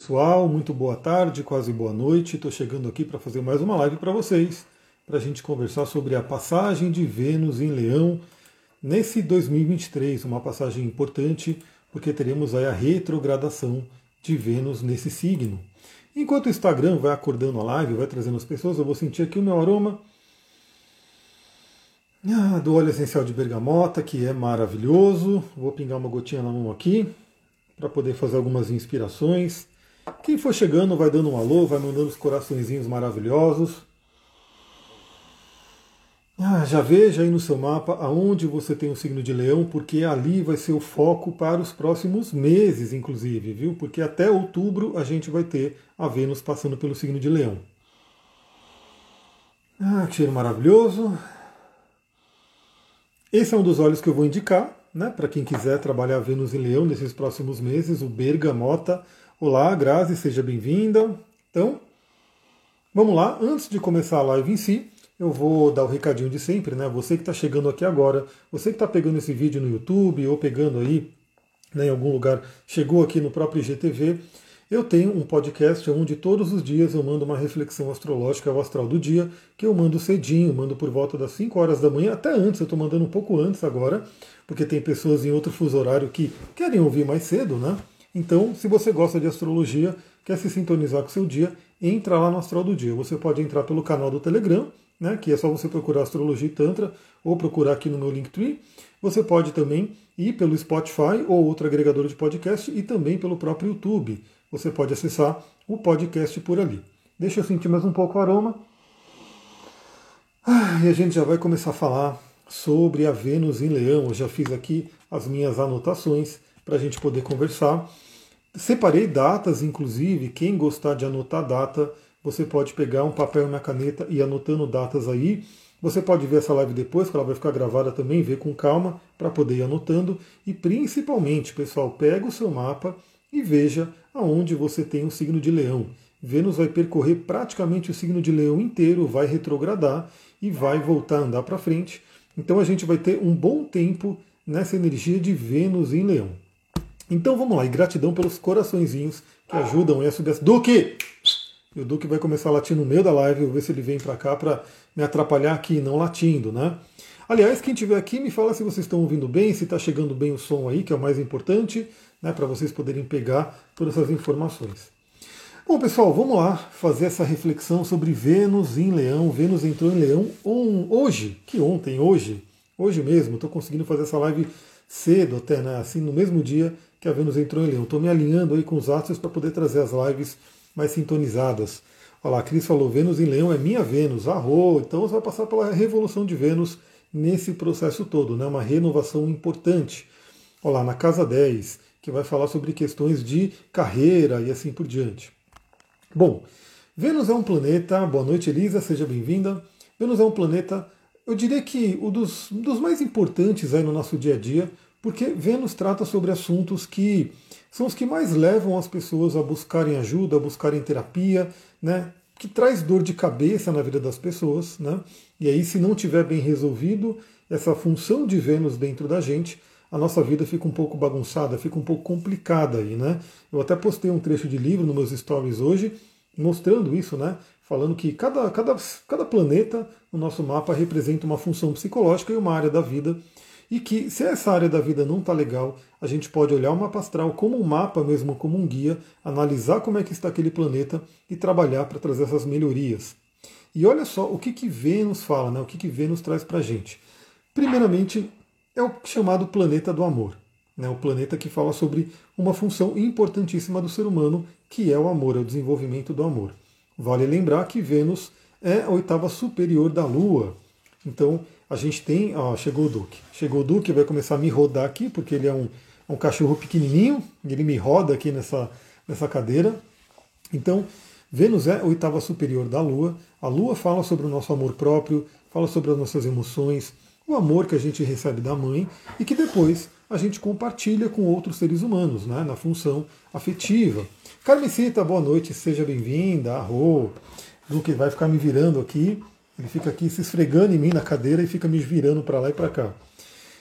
Pessoal, muito boa tarde, quase boa noite. Estou chegando aqui para fazer mais uma live para vocês, para a gente conversar sobre a passagem de Vênus em Leão nesse 2023, uma passagem importante, porque teremos aí a retrogradação de Vênus nesse signo. Enquanto o Instagram vai acordando a live, vai trazendo as pessoas, eu vou sentir aqui o meu aroma ah, do óleo essencial de bergamota, que é maravilhoso. Vou pingar uma gotinha na mão aqui para poder fazer algumas inspirações. Quem for chegando vai dando um alô, vai mandando os coraçõezinhos maravilhosos. Ah, já veja aí no seu mapa aonde você tem o signo de leão, porque ali vai ser o foco para os próximos meses, inclusive, viu? Porque até outubro a gente vai ter a Vênus passando pelo signo de leão. Ah, que cheiro maravilhoso. Esse é um dos olhos que eu vou indicar, né? Para quem quiser trabalhar Vênus e Leão nesses próximos meses, o Bergamota Olá, Grazi, seja bem-vinda. Então, vamos lá. Antes de começar a live em si, eu vou dar o recadinho de sempre, né? Você que está chegando aqui agora, você que está pegando esse vídeo no YouTube ou pegando aí né, em algum lugar, chegou aqui no próprio IGTV, eu tenho um podcast onde todos os dias eu mando uma reflexão astrológica, o astral do dia, que eu mando cedinho, mando por volta das 5 horas da manhã, até antes, eu estou mandando um pouco antes agora, porque tem pessoas em outro fuso horário que querem ouvir mais cedo, né? Então, se você gosta de astrologia, quer se sintonizar com o seu dia, entra lá no Astral do Dia. Você pode entrar pelo canal do Telegram, né, que é só você procurar Astrologia e Tantra, ou procurar aqui no meu Linktree. Você pode também ir pelo Spotify ou outro agregador de podcast e também pelo próprio YouTube. Você pode acessar o podcast por ali. Deixa eu sentir mais um pouco o aroma. Ah, e a gente já vai começar a falar sobre a Vênus em Leão. Eu já fiz aqui as minhas anotações para a gente poder conversar. Separei datas, inclusive, quem gostar de anotar data, você pode pegar um papel e uma caneta e anotando datas aí. Você pode ver essa live depois, que ela vai ficar gravada também, ver com calma, para poder ir anotando. E principalmente, pessoal, pega o seu mapa e veja aonde você tem o signo de leão. Vênus vai percorrer praticamente o signo de leão inteiro, vai retrogradar e vai voltar a andar para frente. Então a gente vai ter um bom tempo nessa energia de Vênus em leão. Então vamos lá, e gratidão pelos coraçõezinhos que ajudam a subir. Duque! E o Duque vai começar a latir no meio da live, vou ver se ele vem para cá para me atrapalhar aqui, não latindo, né? Aliás, quem estiver aqui, me fala se vocês estão ouvindo bem, se está chegando bem o som aí, que é o mais importante, né, para vocês poderem pegar todas essas informações. Bom, pessoal, vamos lá fazer essa reflexão sobre Vênus em Leão. Vênus entrou em Leão hoje, que ontem, hoje, hoje mesmo, estou conseguindo fazer essa live cedo até, né? Assim, no mesmo dia que a Vênus entrou em Leão. Estou me alinhando aí com os astros para poder trazer as lives mais sintonizadas. Olha lá, a Cris falou, Vênus em Leão é minha Vênus, arro! Então você vai passar pela revolução de Vênus nesse processo todo, né? uma renovação importante. Olha lá, na casa 10, que vai falar sobre questões de carreira e assim por diante. Bom, Vênus é um planeta, boa noite Elisa, seja bem-vinda. Vênus é um planeta, eu diria que um dos, dos mais importantes aí no nosso dia a dia, porque Vênus trata sobre assuntos que são os que mais levam as pessoas a buscarem ajuda, a buscarem terapia, né? que traz dor de cabeça na vida das pessoas, né? E aí, se não tiver bem resolvido essa função de Vênus dentro da gente, a nossa vida fica um pouco bagunçada, fica um pouco complicada aí, né? Eu até postei um trecho de livro nos meus stories hoje, mostrando isso, né? Falando que cada, cada, cada planeta no nosso mapa representa uma função psicológica e uma área da vida e que se essa área da vida não está legal, a gente pode olhar o mapa astral como um mapa mesmo, como um guia, analisar como é que está aquele planeta e trabalhar para trazer essas melhorias. E olha só o que, que Vênus fala, né? o que, que Vênus traz para a gente. Primeiramente, é o chamado planeta do amor. Né? O planeta que fala sobre uma função importantíssima do ser humano, que é o amor, é o desenvolvimento do amor. Vale lembrar que Vênus é a oitava superior da Lua. Então, a gente tem, ó, chegou o Duque. Chegou o Duque, vai começar a me rodar aqui, porque ele é um, um cachorro pequenininho, ele me roda aqui nessa, nessa cadeira. Então, Vênus é a oitava superior da Lua. A Lua fala sobre o nosso amor próprio, fala sobre as nossas emoções, o amor que a gente recebe da mãe e que depois a gente compartilha com outros seres humanos, né, na função afetiva. Carmecita, boa noite, seja bem-vinda. Arro. Duque vai ficar me virando aqui ele fica aqui se esfregando em mim na cadeira e fica me virando para lá e para cá.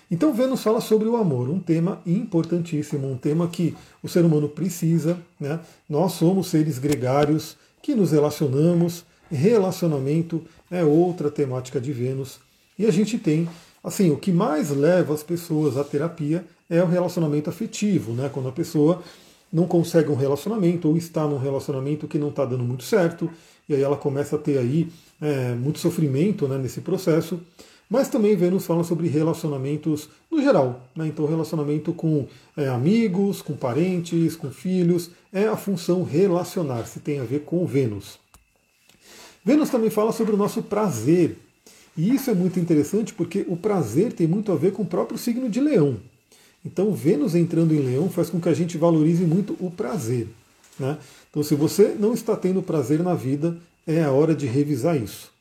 Então Vênus fala sobre o amor, um tema importantíssimo, um tema que o ser humano precisa. Né? Nós somos seres gregários que nos relacionamos, relacionamento é outra temática de Vênus. E a gente tem, assim, o que mais leva as pessoas à terapia é o relacionamento afetivo, né? Quando a pessoa não consegue um relacionamento ou está num relacionamento que não está dando muito certo, e aí ela começa a ter aí é, muito sofrimento né, nesse processo. Mas também Vênus fala sobre relacionamentos no geral. Né? Então, relacionamento com é, amigos, com parentes, com filhos, é a função relacionar-se, tem a ver com Vênus. Vênus também fala sobre o nosso prazer. E isso é muito interessante porque o prazer tem muito a ver com o próprio signo de Leão. Então, Vênus entrando em Leão faz com que a gente valorize muito o prazer. Né? Então, se você não está tendo prazer na vida, é a hora de revisar isso.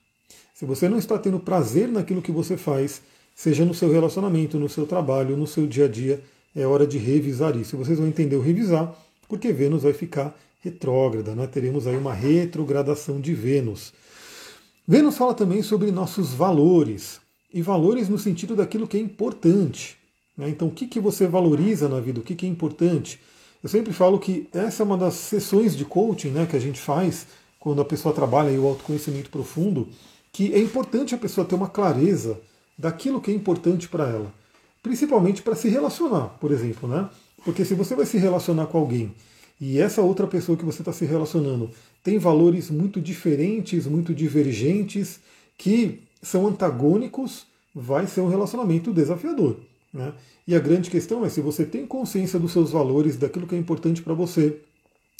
Se você não está tendo prazer naquilo que você faz, seja no seu relacionamento, no seu trabalho, no seu dia a dia, é hora de revisar isso. E vocês vão entender o revisar, porque Vênus vai ficar retrógrada, né? teremos aí uma retrogradação de Vênus. Vênus fala também sobre nossos valores, e valores no sentido daquilo que é importante. Né? Então, o que, que você valoriza na vida, o que, que é importante? Eu sempre falo que essa é uma das sessões de coaching né, que a gente faz quando a pessoa trabalha o autoconhecimento profundo, que é importante a pessoa ter uma clareza daquilo que é importante para ela, principalmente para se relacionar, por exemplo, né? Porque se você vai se relacionar com alguém e essa outra pessoa que você está se relacionando tem valores muito diferentes, muito divergentes, que são antagônicos, vai ser um relacionamento desafiador. Né? E a grande questão é se você tem consciência dos seus valores, daquilo que é importante para você,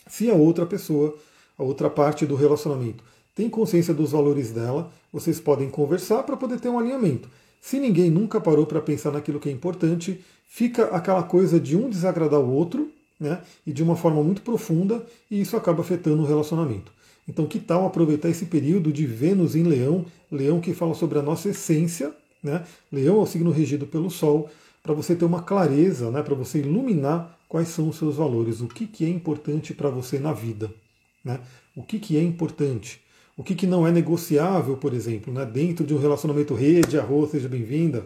se a outra pessoa, a outra parte do relacionamento, tem consciência dos valores dela, vocês podem conversar para poder ter um alinhamento. Se ninguém nunca parou para pensar naquilo que é importante, fica aquela coisa de um desagradar o outro, né? E de uma forma muito profunda, e isso acaba afetando o relacionamento. Então, que tal aproveitar esse período de Vênus em Leão, Leão que fala sobre a nossa essência, né? Leão é o signo regido pelo Sol, para você ter uma clareza, né? Para você iluminar quais são os seus valores, o que, que é importante para você na vida, né? O que, que é importante. O que, que não é negociável, por exemplo, né? dentro de um relacionamento rede, arroz, seja bem-vinda.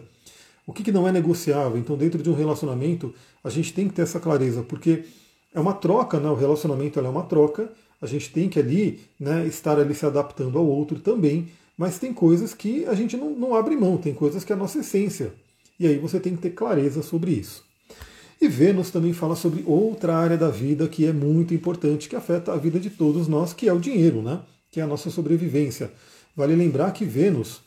O que, que não é negociável? Então, dentro de um relacionamento, a gente tem que ter essa clareza, porque é uma troca, né? o relacionamento é uma troca, a gente tem que ali né, estar ali se adaptando ao outro também, mas tem coisas que a gente não, não abre mão, tem coisas que é a nossa essência. E aí você tem que ter clareza sobre isso. E Vênus também fala sobre outra área da vida que é muito importante, que afeta a vida de todos nós, que é o dinheiro, né? que é a nossa sobrevivência. Vale lembrar que Vênus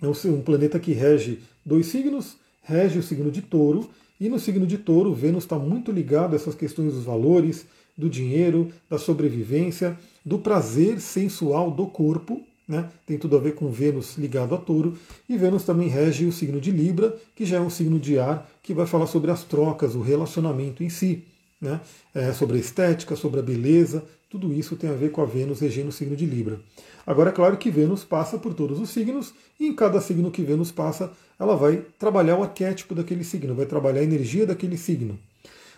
é um planeta que rege dois signos, rege o signo de touro, e no signo de touro, Vênus está muito ligado a essas questões dos valores, do dinheiro, da sobrevivência, do prazer sensual do corpo, né? tem tudo a ver com Vênus ligado a touro, e Vênus também rege o signo de Libra, que já é um signo de ar, que vai falar sobre as trocas, o relacionamento em si, né? É, sobre a estética, sobre a beleza, tudo isso tem a ver com a Vênus regendo o signo de Libra. Agora, é claro que Vênus passa por todos os signos, e em cada signo que Vênus passa, ela vai trabalhar o arquétipo daquele signo, vai trabalhar a energia daquele signo.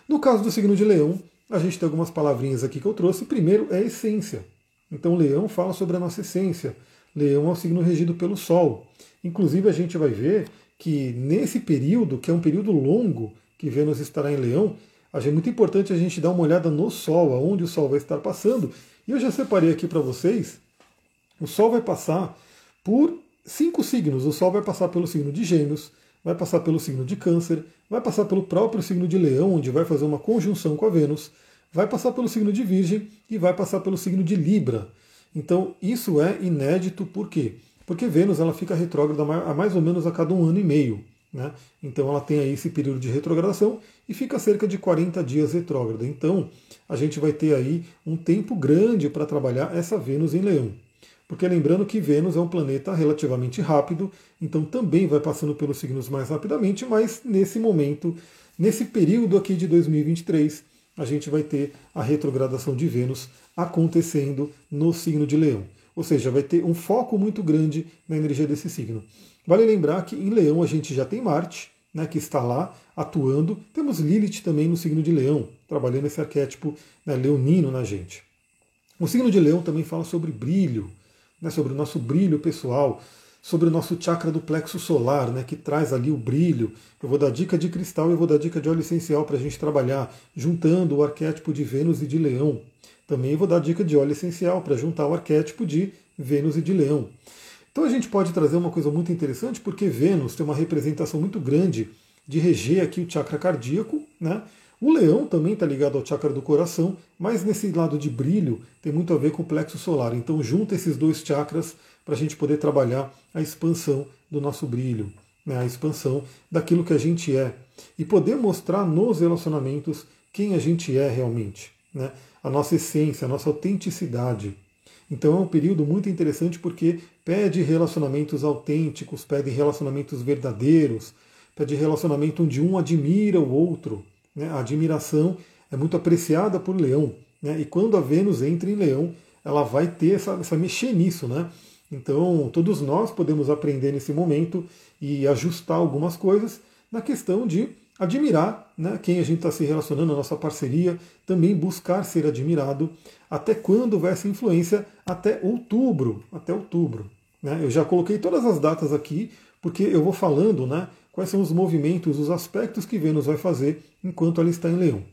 No caso do signo de Leão, a gente tem algumas palavrinhas aqui que eu trouxe. Primeiro é essência. Então, Leão fala sobre a nossa essência. Leão é o signo regido pelo Sol. Inclusive, a gente vai ver que nesse período, que é um período longo, que Vênus estará em Leão, é muito importante a gente dar uma olhada no Sol, aonde o Sol vai estar passando. E eu já separei aqui para vocês. O Sol vai passar por cinco signos. O Sol vai passar pelo signo de Gêmeos, vai passar pelo signo de Câncer, vai passar pelo próprio signo de Leão, onde vai fazer uma conjunção com a Vênus, vai passar pelo signo de Virgem e vai passar pelo signo de Libra. Então isso é inédito, por quê? Porque Vênus ela fica retrógrada a mais ou menos a cada um ano e meio. Né? Então ela tem aí esse período de retrogradação e fica cerca de 40 dias retrógrada. Então a gente vai ter aí um tempo grande para trabalhar essa Vênus em Leão. Porque lembrando que Vênus é um planeta relativamente rápido, então também vai passando pelos signos mais rapidamente, mas nesse momento, nesse período aqui de 2023, a gente vai ter a retrogradação de Vênus acontecendo no signo de Leão. Ou seja, vai ter um foco muito grande na energia desse signo. Vale lembrar que em Leão a gente já tem Marte, né, que está lá atuando. Temos Lilith também no signo de Leão, trabalhando esse arquétipo né, leonino na gente. O signo de Leão também fala sobre brilho, né, sobre o nosso brilho pessoal. Sobre o nosso chakra do plexo solar, né, que traz ali o brilho. Eu vou dar dica de cristal e vou dar dica de óleo essencial para a gente trabalhar, juntando o arquétipo de Vênus e de Leão. Também vou dar dica de óleo essencial para juntar o arquétipo de Vênus e de Leão. Então a gente pode trazer uma coisa muito interessante, porque Vênus tem uma representação muito grande de reger aqui o chakra cardíaco, né? O leão também está ligado ao chakra do coração, mas nesse lado de brilho tem muito a ver com o plexo solar. Então junta esses dois chakras para a gente poder trabalhar a expansão do nosso brilho, né? a expansão daquilo que a gente é e poder mostrar nos relacionamentos quem a gente é realmente, né? a nossa essência, a nossa autenticidade. Então é um período muito interessante porque pede relacionamentos autênticos, pede relacionamentos verdadeiros, pede relacionamento onde um admira o outro. Né? A admiração é muito apreciada por Leão. Né? E quando a Vênus entra em Leão, ela vai ter essa, essa mexer nisso. Né? Então, todos nós podemos aprender nesse momento e ajustar algumas coisas na questão de admirar né, quem a gente está se relacionando, a nossa parceria, também buscar ser admirado. Até quando vai essa influência? Até outubro. Até outubro. Né? Eu já coloquei todas as datas aqui, porque eu vou falando né, quais são os movimentos, os aspectos que Vênus vai fazer enquanto ela está em Leão.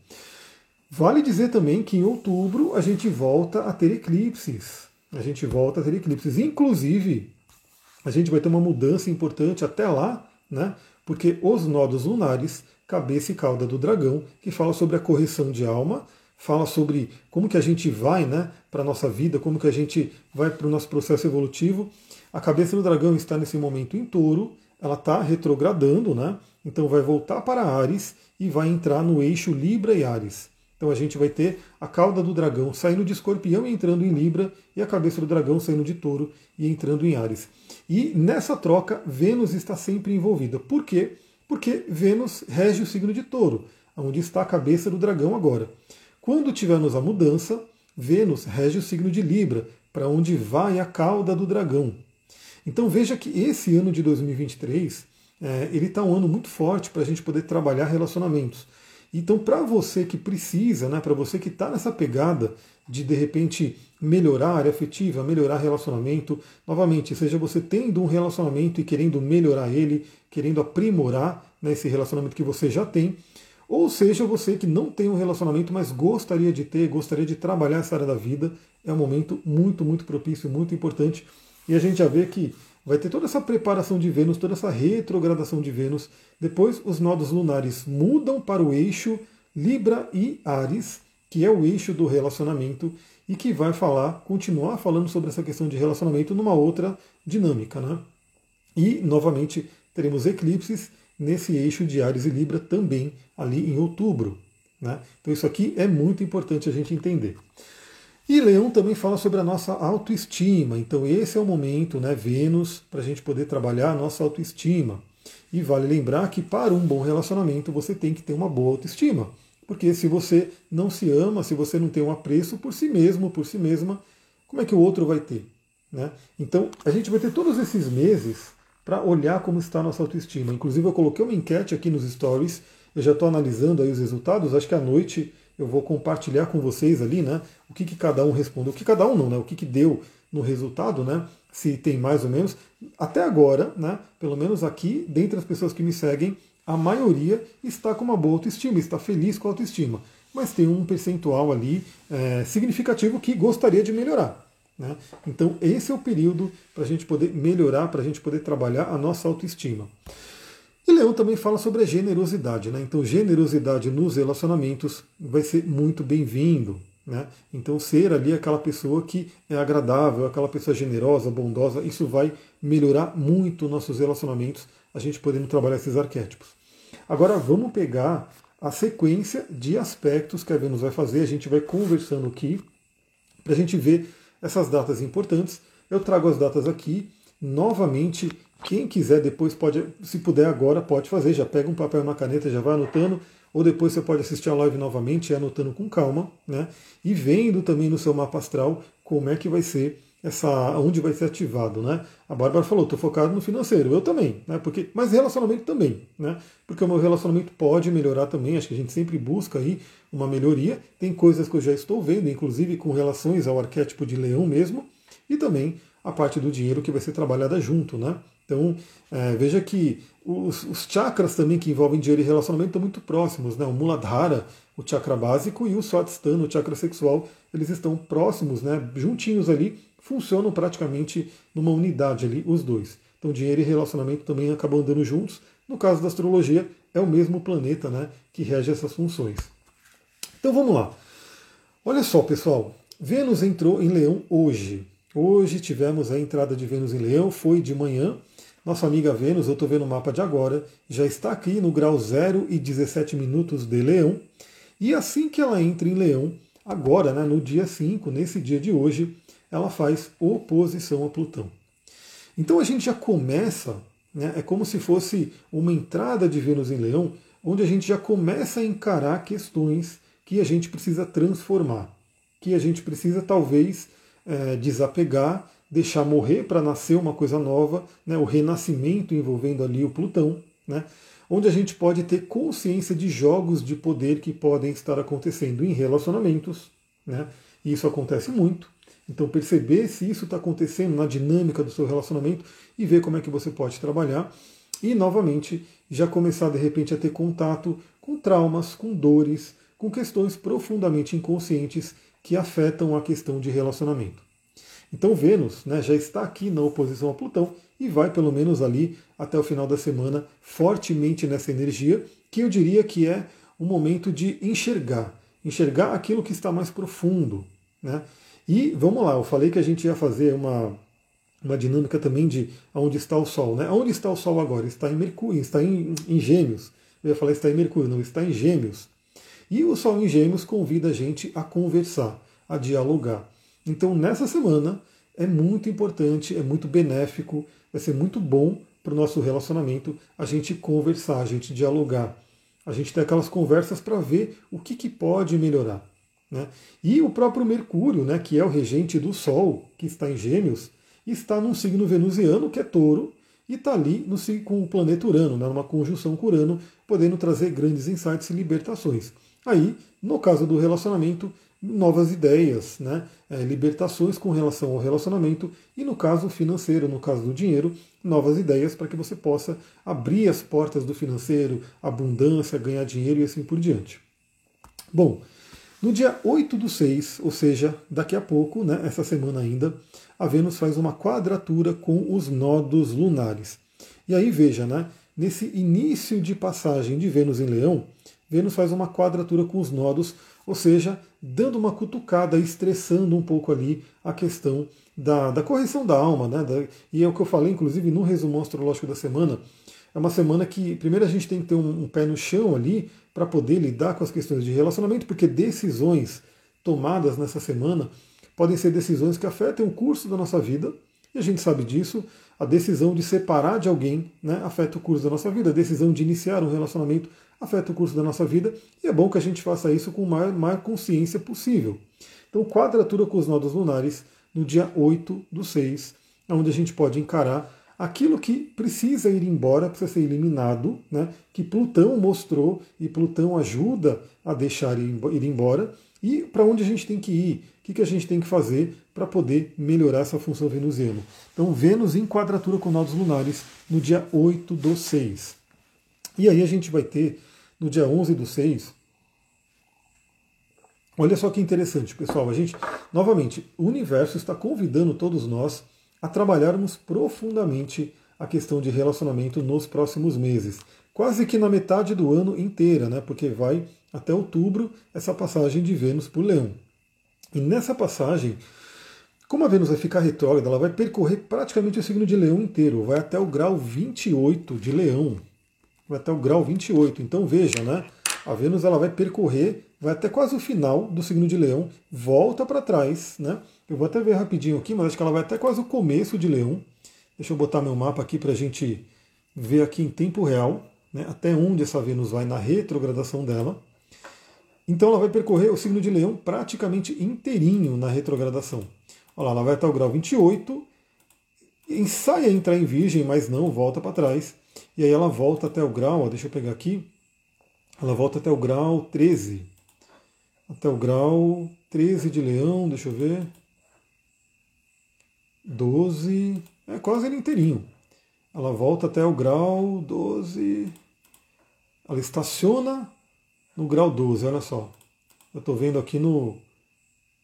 Vale dizer também que em outubro a gente volta a ter eclipses a gente volta a ter eclipses. Inclusive, a gente vai ter uma mudança importante até lá, né? Porque os nodos lunares, cabeça e cauda do dragão, que fala sobre a correção de alma, fala sobre como que a gente vai, né, para a nossa vida, como que a gente vai para o nosso processo evolutivo. A cabeça do dragão está nesse momento em touro, ela está retrogradando, né? Então vai voltar para Ares e vai entrar no eixo Libra e Ares. Então a gente vai ter a cauda do dragão saindo de escorpião e entrando em Libra, e a cabeça do dragão saindo de touro e entrando em Ares. E nessa troca, Vênus está sempre envolvida. Por quê? Porque Vênus rege o signo de touro, onde está a cabeça do dragão agora. Quando tivermos a mudança, Vênus rege o signo de Libra, para onde vai a cauda do dragão. Então veja que esse ano de 2023 é, ele está um ano muito forte para a gente poder trabalhar relacionamentos. Então, para você que precisa, né, para você que está nessa pegada de de repente melhorar a área afetiva, melhorar relacionamento, novamente, seja você tendo um relacionamento e querendo melhorar ele, querendo aprimorar né, esse relacionamento que você já tem, ou seja você que não tem um relacionamento, mas gostaria de ter, gostaria de trabalhar essa área da vida, é um momento muito, muito propício, muito importante. E a gente já vê que vai ter toda essa preparação de Vênus, toda essa retrogradação de Vênus. Depois, os nodos lunares mudam para o eixo Libra e Ares, que é o eixo do relacionamento e que vai falar, continuar falando sobre essa questão de relacionamento numa outra dinâmica. Né? E, novamente, teremos eclipses nesse eixo de Ares e Libra também ali em outubro. Né? Então, isso aqui é muito importante a gente entender. E Leão também fala sobre a nossa autoestima. Então esse é o momento, né, Vênus, para a gente poder trabalhar a nossa autoestima. E vale lembrar que para um bom relacionamento você tem que ter uma boa autoestima. Porque se você não se ama, se você não tem um apreço por si mesmo, por si mesma, como é que o outro vai ter? Né? Então a gente vai ter todos esses meses para olhar como está a nossa autoestima. Inclusive eu coloquei uma enquete aqui nos stories, eu já estou analisando aí os resultados, acho que à noite eu vou compartilhar com vocês ali, né? O que, que cada um respondeu, o que cada um não, né? O que, que deu no resultado, né? Se tem mais ou menos. Até agora, né? Pelo menos aqui, dentre as pessoas que me seguem, a maioria está com uma boa autoestima, está feliz com a autoestima. Mas tem um percentual ali é, significativo que gostaria de melhorar. Né? Então, esse é o período para a gente poder melhorar, para a gente poder trabalhar a nossa autoestima. E Leão também fala sobre a generosidade, né? Então, generosidade nos relacionamentos vai ser muito bem-vindo. Né? Então, ser ali aquela pessoa que é agradável, aquela pessoa generosa, bondosa, isso vai melhorar muito nossos relacionamentos, a gente podendo trabalhar esses arquétipos. Agora, vamos pegar a sequência de aspectos que a Vênus vai fazer, a gente vai conversando aqui, para a gente ver essas datas importantes. Eu trago as datas aqui, novamente quem quiser depois pode, se puder agora, pode fazer. Já pega um papel e uma caneta, já vai anotando. Ou depois você pode assistir a live novamente, anotando com calma, né? E vendo também no seu mapa astral como é que vai ser essa, onde vai ser ativado, né? A Bárbara falou, estou focado no financeiro, eu também, né? Porque, mas relacionamento também, né? Porque o meu relacionamento pode melhorar também, acho que a gente sempre busca aí uma melhoria. Tem coisas que eu já estou vendo, inclusive com relações ao arquétipo de leão mesmo, e também a parte do dinheiro que vai ser trabalhada junto, né? Então, é, veja que os, os, chakras também que envolvem dinheiro e relacionamento estão muito próximos, né? O Muladhara, o chakra básico, e o Swadhisthana, o chakra sexual, eles estão próximos, né? Juntinhos ali, funcionam praticamente numa unidade ali, os dois. Então, dinheiro e relacionamento também acabam andando juntos. No caso da astrologia, é o mesmo planeta, né? Que rege essas funções. Então, vamos lá. Olha só, pessoal. Vênus entrou em Leão hoje. Hoje tivemos a entrada de Vênus em Leão, foi de manhã. Nossa amiga Vênus, eu estou vendo o mapa de agora, já está aqui no grau 0 e 17 minutos de Leão. E assim que ela entra em Leão, agora, né, no dia 5, nesse dia de hoje, ela faz oposição a Plutão. Então a gente já começa, né, é como se fosse uma entrada de Vênus em Leão, onde a gente já começa a encarar questões que a gente precisa transformar, que a gente precisa talvez é, desapegar, deixar morrer para nascer uma coisa nova, né, o renascimento envolvendo ali o Plutão, né, onde a gente pode ter consciência de jogos de poder que podem estar acontecendo em relacionamentos, né, e isso acontece muito. Então perceber se isso está acontecendo na dinâmica do seu relacionamento e ver como é que você pode trabalhar. E novamente já começar de repente a ter contato com traumas, com dores, com questões profundamente inconscientes que afetam a questão de relacionamento. Então Vênus né, já está aqui na oposição a Plutão e vai pelo menos ali até o final da semana fortemente nessa energia, que eu diria que é um momento de enxergar, enxergar aquilo que está mais profundo. Né? E vamos lá, eu falei que a gente ia fazer uma, uma dinâmica também de onde está o Sol. Né? Onde está o Sol agora? Está em Mercúrio, está em, em Gêmeos. Eu ia falar está em Mercúrio, não, está em Gêmeos. E o Sol em Gêmeos convida a gente a conversar, a dialogar. Então, nessa semana, é muito importante, é muito benéfico, vai ser muito bom para o nosso relacionamento a gente conversar, a gente dialogar, a gente ter aquelas conversas para ver o que, que pode melhorar. Né? E o próprio Mercúrio, né, que é o regente do Sol, que está em Gêmeos, está num signo venusiano, que é touro, e está ali no, com o planeta Urano, né, numa conjunção com Urano, podendo trazer grandes insights e libertações. Aí, no caso do relacionamento, novas ideias, né, é, libertações com relação ao relacionamento, e no caso financeiro, no caso do dinheiro, novas ideias para que você possa abrir as portas do financeiro, abundância, ganhar dinheiro e assim por diante. Bom, no dia 8 do 6, ou seja, daqui a pouco, né, essa semana ainda, a Vênus faz uma quadratura com os nodos lunares. E aí veja, né, nesse início de passagem de Vênus em Leão, Vênus faz uma quadratura com os nodos, ou seja, dando uma cutucada, estressando um pouco ali a questão da, da correção da alma. Né, da, e é o que eu falei, inclusive, no resumo astrológico da semana. É uma semana que, primeiro, a gente tem que ter um, um pé no chão ali para poder lidar com as questões de relacionamento, porque decisões tomadas nessa semana podem ser decisões que afetem o curso da nossa vida, e a gente sabe disso. A decisão de separar de alguém né, afeta o curso da nossa vida, a decisão de iniciar um relacionamento afeta o curso da nossa vida, e é bom que a gente faça isso com a maior, maior consciência possível. Então, quadratura com os nodos lunares no dia 8 do 6, onde a gente pode encarar aquilo que precisa ir embora, precisa ser eliminado, né, que Plutão mostrou e Plutão ajuda a deixar ir embora, e para onde a gente tem que ir, que, que a gente tem que fazer para poder melhorar essa função venusiana. Então, Vênus em quadratura com nodos lunares no dia 8 do 6. E aí a gente vai ter, no dia 11 do 6, olha só que interessante, pessoal, a gente, novamente, o universo está convidando todos nós a trabalharmos profundamente a questão de relacionamento nos próximos meses, quase que na metade do ano inteira, né? Porque vai até outubro essa passagem de Vênus por Leão. E nessa passagem, como a Vênus vai ficar retrógrada, ela vai percorrer praticamente o signo de Leão inteiro, vai até o grau 28 de Leão. Vai até o grau 28. Então veja, né? A Vênus ela vai percorrer, vai até quase o final do signo de Leão, volta para trás, né? Eu vou até ver rapidinho aqui, mas acho que ela vai até quase o começo de Leão. Deixa eu botar meu mapa aqui para a gente ver aqui em tempo real, né, até onde essa Vênus vai na retrogradação dela. Então ela vai percorrer o signo de Leão praticamente inteirinho na retrogradação. Olha lá, ela vai até o grau 28, ensaia entrar em Virgem, mas não, volta para trás. E aí ela volta até o grau, ó, deixa eu pegar aqui, ela volta até o grau 13. Até o grau 13 de Leão, deixa eu ver. 12, é quase ele inteirinho. Ela volta até o grau 12. Ela estaciona no grau 12, olha só. Eu estou vendo aqui no.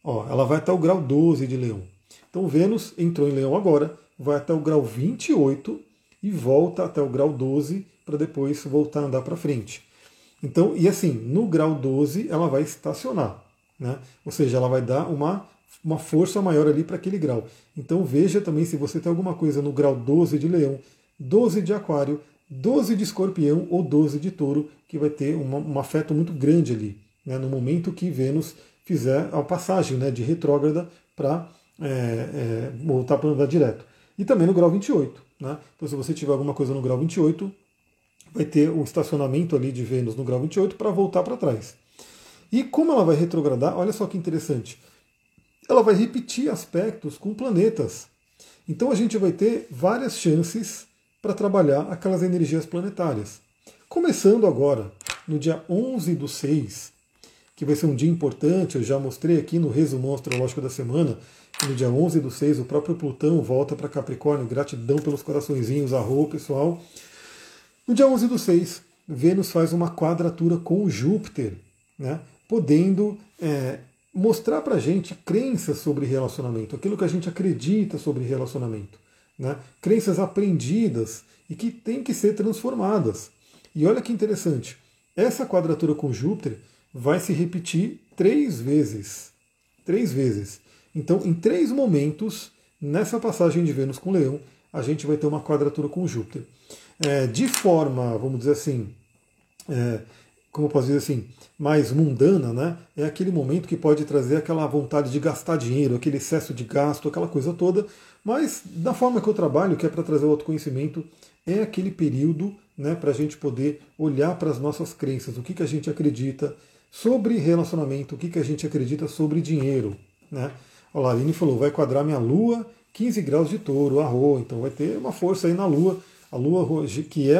Ó, ela vai até o grau 12 de Leão. Então Vênus entrou em Leão agora, vai até o grau 28 e volta até o grau 12 para depois voltar a andar para frente. Então, e assim, no grau 12 ela vai estacionar, né? Ou seja, ela vai dar uma, uma força maior ali para aquele grau. Então veja também se você tem alguma coisa no grau 12 de leão, 12 de aquário, 12 de escorpião ou 12 de touro, que vai ter uma, um afeto muito grande ali, né? no momento que Vênus fizer a passagem né, de retrógrada para é, é, voltar para andar direto. E também no grau 28. Né? Então, se você tiver alguma coisa no grau 28, vai ter o estacionamento ali de Vênus no grau 28 para voltar para trás. E como ela vai retrogradar, olha só que interessante. Ela vai repetir aspectos com planetas. Então a gente vai ter várias chances para trabalhar aquelas energias planetárias. Começando agora, no dia 11 do 6, que vai ser um dia importante, eu já mostrei aqui no resumo astrológico da semana, no dia 11 do 6 o próprio Plutão volta para Capricórnio, gratidão pelos coraçõezinhos, arro pessoal. No dia 11 do 6, Vênus faz uma quadratura com Júpiter, né, podendo é, mostrar para a gente crenças sobre relacionamento, aquilo que a gente acredita sobre relacionamento. Né, crenças aprendidas e que têm que ser transformadas. E olha que interessante, essa quadratura com Júpiter vai se repetir três vezes. Três vezes. Então, em três momentos, nessa passagem de Vênus com Leão, a gente vai ter uma quadratura com Júpiter é, de forma, vamos dizer assim, é, como posso dizer assim, mais mundana, né? É aquele momento que pode trazer aquela vontade de gastar dinheiro, aquele excesso de gasto, aquela coisa toda. Mas da forma que eu trabalho, que é para trazer o autoconhecimento, é aquele período né, para a gente poder olhar para as nossas crenças, o que, que a gente acredita sobre relacionamento, o que, que a gente acredita sobre dinheiro. Né? A Aline falou, vai quadrar minha lua 15 graus de touro, arro, então vai ter uma força aí na lua a Lua, que é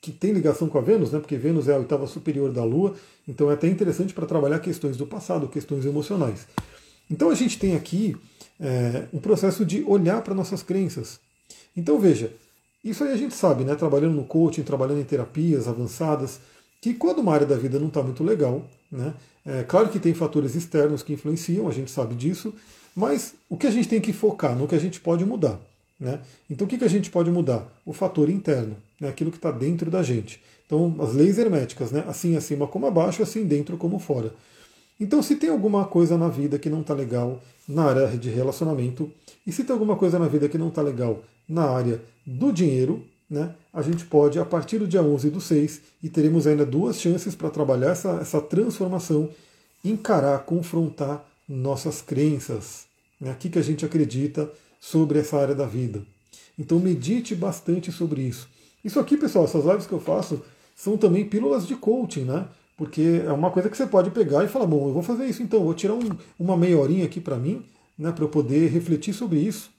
que tem ligação com a Vênus, né? porque Vênus é a oitava superior da Lua, então é até interessante para trabalhar questões do passado, questões emocionais. Então a gente tem aqui é, um processo de olhar para nossas crenças. Então veja, isso aí a gente sabe, né? trabalhando no coaching, trabalhando em terapias avançadas, que quando uma área da vida não está muito legal, né? É claro que tem fatores externos que influenciam, a gente sabe disso, mas o que a gente tem que focar no que a gente pode mudar. Né? Então o que, que a gente pode mudar? O fator interno, né? aquilo que está dentro da gente. Então as leis herméticas, né? assim acima como abaixo, assim dentro como fora. Então se tem alguma coisa na vida que não está legal na área de relacionamento, e se tem alguma coisa na vida que não está legal na área do dinheiro, né? a gente pode, a partir do dia 11 do 6, e teremos ainda duas chances para trabalhar essa, essa transformação, encarar, confrontar nossas crenças, né? o que, que a gente acredita, sobre essa área da vida. Então medite bastante sobre isso. Isso aqui, pessoal, essas lives que eu faço são também pílulas de coaching, né? Porque é uma coisa que você pode pegar e falar, bom, eu vou fazer isso então, vou tirar um, uma meia horinha aqui para mim, né, para eu poder refletir sobre isso.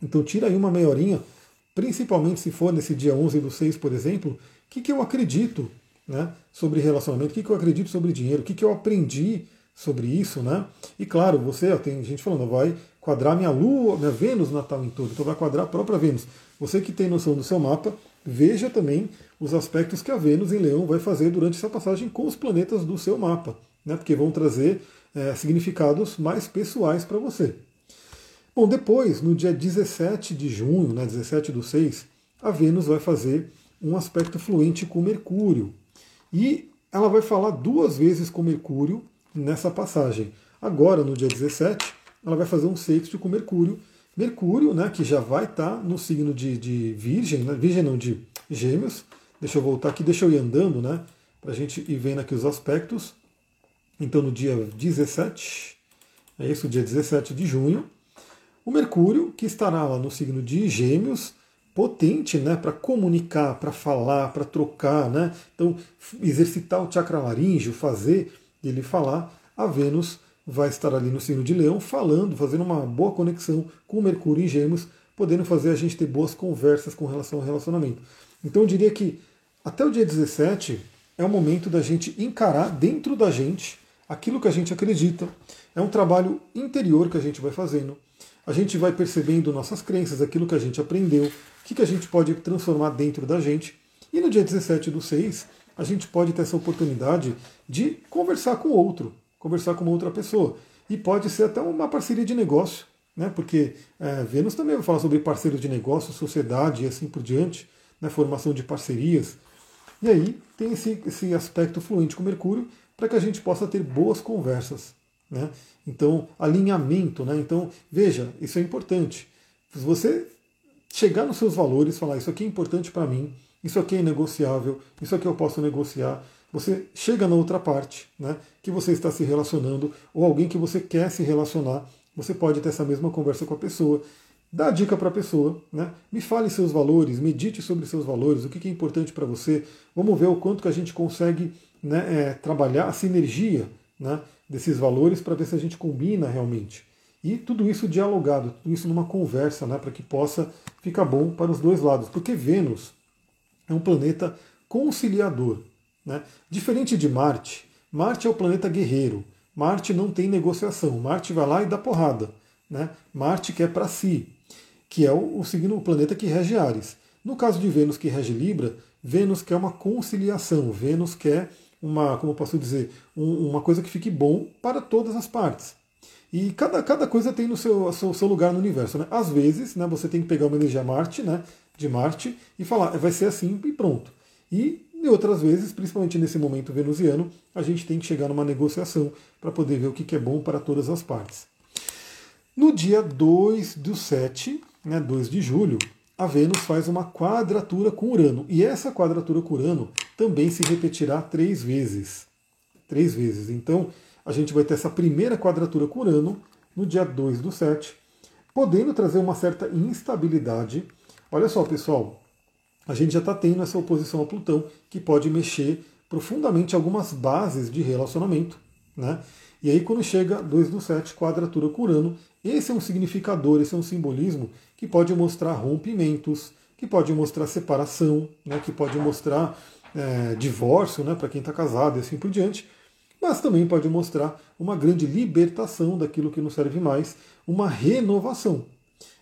Então tira aí uma meia horinha, principalmente se for nesse dia 11 do 6, por exemplo, o que, que eu acredito né, sobre relacionamento, o que, que eu acredito sobre dinheiro, o que, que eu aprendi sobre isso, né? E claro, você, ó, tem gente falando, vai quadrar minha Lua, minha Vênus natal em todo, então vai quadrar a própria Vênus. Você que tem noção do seu mapa, veja também os aspectos que a Vênus em Leão vai fazer durante essa passagem com os planetas do seu mapa, né? porque vão trazer é, significados mais pessoais para você. Bom, depois, no dia 17 de junho, né, 17 do 6, a Vênus vai fazer um aspecto fluente com Mercúrio. E ela vai falar duas vezes com Mercúrio nessa passagem. Agora, no dia 17, ela vai fazer um sexto com Mercúrio. Mercúrio, né, que já vai estar tá no signo de, de Virgem, né, Virgem não, de Gêmeos. Deixa eu voltar aqui, deixa eu ir andando, né, para a gente ir vendo aqui os aspectos. Então, no dia 17, é isso, dia 17 de junho, o Mercúrio, que estará lá no signo de Gêmeos, potente, né, para comunicar, para falar, para trocar, né? Então, exercitar o chakra laríngeo, fazer ele falar, a Vênus vai estar ali no signo de Leão, falando, fazendo uma boa conexão com o Mercúrio em Gêmeos, podendo fazer a gente ter boas conversas com relação ao relacionamento. Então eu diria que até o dia 17 é o momento da gente encarar dentro da gente aquilo que a gente acredita. É um trabalho interior que a gente vai fazendo. a gente vai percebendo nossas crenças, aquilo que a gente aprendeu, o que, que a gente pode transformar dentro da gente. E no dia 17 do 6, a gente pode ter essa oportunidade de conversar com outro, conversar com outra pessoa. E pode ser até uma parceria de negócio, né? porque é, Vênus também vai falar sobre parceiros de negócio, sociedade e assim por diante, né? formação de parcerias. E aí tem esse, esse aspecto fluente com Mercúrio para que a gente possa ter boas conversas. Né? Então, alinhamento. Né? Então, veja, isso é importante. Se você chegar nos seus valores, falar isso aqui é importante para mim, isso aqui é negociável, isso aqui eu posso negociar, você chega na outra parte, né, que você está se relacionando, ou alguém que você quer se relacionar, você pode ter essa mesma conversa com a pessoa, dá dica para a pessoa, né, me fale seus valores, medite sobre seus valores, o que é importante para você, vamos ver o quanto que a gente consegue né, é, trabalhar a sinergia né, desses valores para ver se a gente combina realmente. E tudo isso dialogado, tudo isso numa conversa, né, para que possa ficar bom para os dois lados. Porque Vênus é um planeta conciliador. Né? Diferente de Marte, Marte é o planeta guerreiro. Marte não tem negociação. Marte vai lá e dá porrada. Né? Marte quer para si, que é o, o signo, o planeta que rege Ares. No caso de Vênus que rege Libra, Vênus quer uma conciliação. Vênus quer uma, como posso dizer, um, uma coisa que fique bom para todas as partes. E cada, cada coisa tem no seu, seu, seu lugar no universo. Né? Às vezes, né, você tem que pegar uma energia Marte, né, de Marte, e falar, vai ser assim e pronto. E e outras vezes, principalmente nesse momento venusiano, a gente tem que chegar numa negociação para poder ver o que é bom para todas as partes. No dia 2 do 7, né, 2 de julho, a Vênus faz uma quadratura com Urano. E essa quadratura com Urano também se repetirá três vezes. Três vezes. Então, a gente vai ter essa primeira quadratura com Urano no dia 2 do 7, podendo trazer uma certa instabilidade. Olha só, pessoal, a gente já está tendo essa oposição a Plutão, que pode mexer profundamente algumas bases de relacionamento. Né? E aí, quando chega 2 do 7, quadratura com Urano, esse é um significador, esse é um simbolismo que pode mostrar rompimentos, que pode mostrar separação, né? que pode mostrar é, divórcio né? para quem está casado e assim por diante, mas também pode mostrar uma grande libertação daquilo que não serve mais, uma renovação.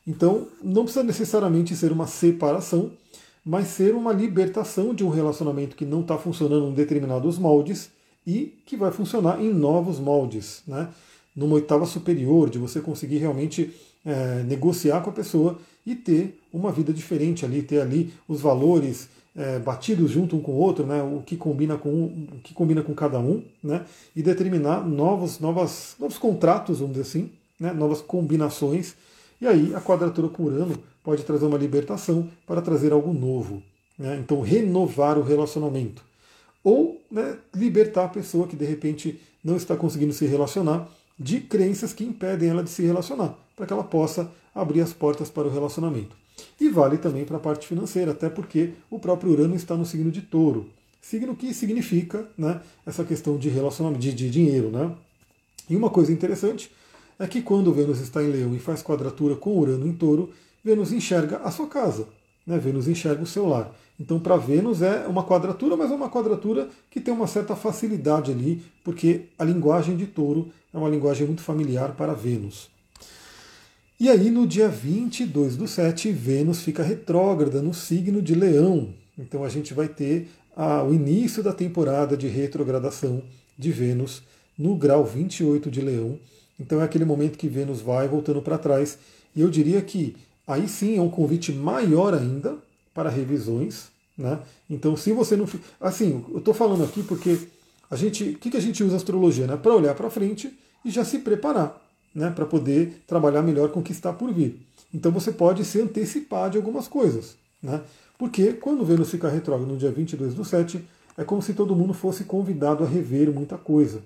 Então, não precisa necessariamente ser uma separação, mas ser uma libertação de um relacionamento que não está funcionando em determinados moldes e que vai funcionar em novos moldes, né? numa oitava superior, de você conseguir realmente é, negociar com a pessoa e ter uma vida diferente ali, ter ali os valores é, batidos junto um com o outro, né? o que combina com um, o que combina com cada um, né? e determinar novos, novas, novos contratos, vamos dizer assim, né? novas combinações. E aí a quadratura com Urano pode trazer uma libertação para trazer algo novo. Né? Então, renovar o relacionamento. Ou né, libertar a pessoa que de repente não está conseguindo se relacionar de crenças que impedem ela de se relacionar, para que ela possa abrir as portas para o relacionamento. E vale também para a parte financeira, até porque o próprio Urano está no signo de touro. Signo que significa né, essa questão de relacionamento, de, de dinheiro. Né? E uma coisa interessante é que quando Vênus está em leão e faz quadratura com Urano em touro, Vênus enxerga a sua casa, né? Vênus enxerga o seu lar. Então, para Vênus é uma quadratura, mas é uma quadratura que tem uma certa facilidade ali, porque a linguagem de touro é uma linguagem muito familiar para Vênus. E aí, no dia 22 do 7, Vênus fica retrógrada no signo de Leão. Então, a gente vai ter a, o início da temporada de retrogradação de Vênus no grau 28 de Leão. Então, é aquele momento que Vênus vai voltando para trás. E eu diria que aí sim é um convite maior ainda para revisões. Né? Então, se você não. Assim, eu estou falando aqui porque a gente. O que, que a gente usa astrologia? Né? Para olhar para frente e já se preparar né? para poder trabalhar melhor com o que está por vir. Então você pode se antecipar de algumas coisas. Né? Porque quando Vênus fica retrógrado no dia 22 do 7, é como se todo mundo fosse convidado a rever muita coisa.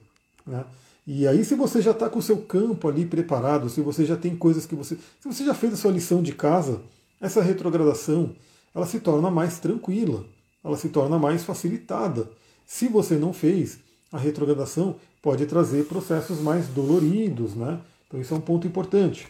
Né? E aí, se você já está com o seu campo ali preparado, se você já tem coisas que você. Se você já fez a sua lição de casa, essa retrogradação ela se torna mais tranquila, ela se torna mais facilitada. Se você não fez, a retrogradação pode trazer processos mais doloridos, né? Então isso é um ponto importante.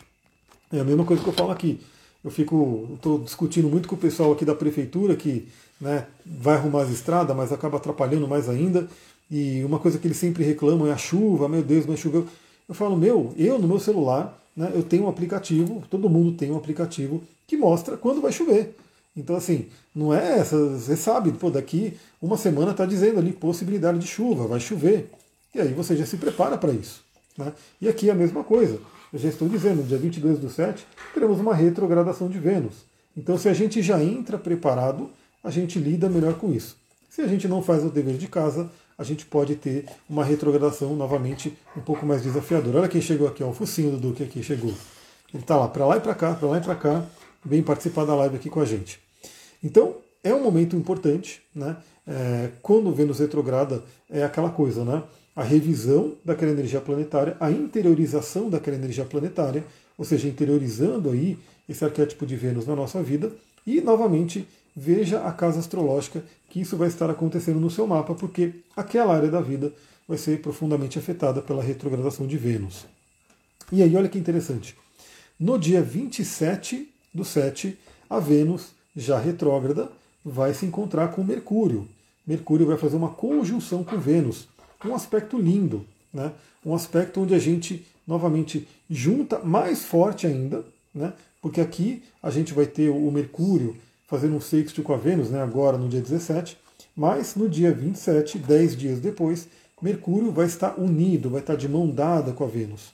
É a mesma coisa que eu falo aqui. Eu fico, estou discutindo muito com o pessoal aqui da prefeitura que né, vai arrumar as estradas, mas acaba atrapalhando mais ainda. E uma coisa que eles sempre reclamam é a chuva, meu Deus, mas choveu. Eu falo, meu, eu no meu celular né, eu tenho um aplicativo, todo mundo tem um aplicativo que mostra quando vai chover. Então, assim, não é essa. Você sabe, pô, daqui uma semana está dizendo ali possibilidade de chuva, vai chover. E aí você já se prepara para isso. Né? E aqui é a mesma coisa. Eu já estou dizendo, dia 22 do 7, teremos uma retrogradação de Vênus. Então, se a gente já entra preparado, a gente lida melhor com isso. Se a gente não faz o dever de casa, a gente pode ter uma retrogradação novamente um pouco mais desafiadora. Olha quem chegou aqui, ó, o focinho do Duque aqui chegou. Ele está lá para lá e para cá, para lá e para cá, vem participar da live aqui com a gente. Então, é um momento importante, né? É, quando Vênus retrograda é aquela coisa, né? A revisão daquela energia planetária, a interiorização daquela energia planetária, ou seja, interiorizando aí esse arquétipo de Vênus na nossa vida e novamente veja a casa astrológica que isso vai estar acontecendo no seu mapa, porque aquela área da vida vai ser profundamente afetada pela retrogradação de Vênus. E aí, olha que interessante. No dia 27 do 7, a Vênus já retrógrada, vai se encontrar com Mercúrio. Mercúrio vai fazer uma conjunção com Vênus. Um aspecto lindo, né? um aspecto onde a gente novamente junta mais forte ainda, né? porque aqui a gente vai ter o Mercúrio fazendo um sexto com a Vênus, né? agora no dia 17, mas no dia 27, 10 dias depois, Mercúrio vai estar unido, vai estar de mão dada com a Vênus.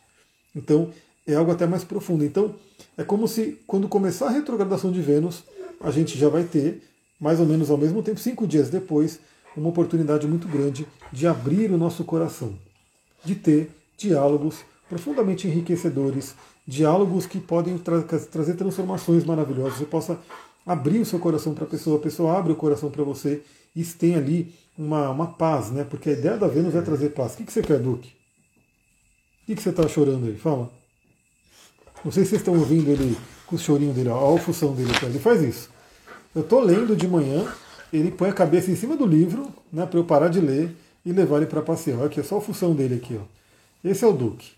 Então é algo até mais profundo. Então é como se quando começar a retrogradação de Vênus, a gente já vai ter, mais ou menos ao mesmo tempo, cinco dias depois, uma oportunidade muito grande de abrir o nosso coração, de ter diálogos profundamente enriquecedores, diálogos que podem tra trazer transformações maravilhosas. Você possa abrir o seu coração para a pessoa, a pessoa abre o coração para você e tem ali uma, uma paz, né? Porque a ideia da Vênus é trazer paz. O que, que você quer, Duque? O que, que você está chorando aí? Fala. Não sei se vocês estão ouvindo ele com o chorinho dele, ó, a função dele. Ele faz isso. Eu estou lendo de manhã, ele põe a cabeça em cima do livro, né, para eu parar de ler e levar ele para passear. Olha aqui, é só a função dele aqui. Ó. Esse é o Duque.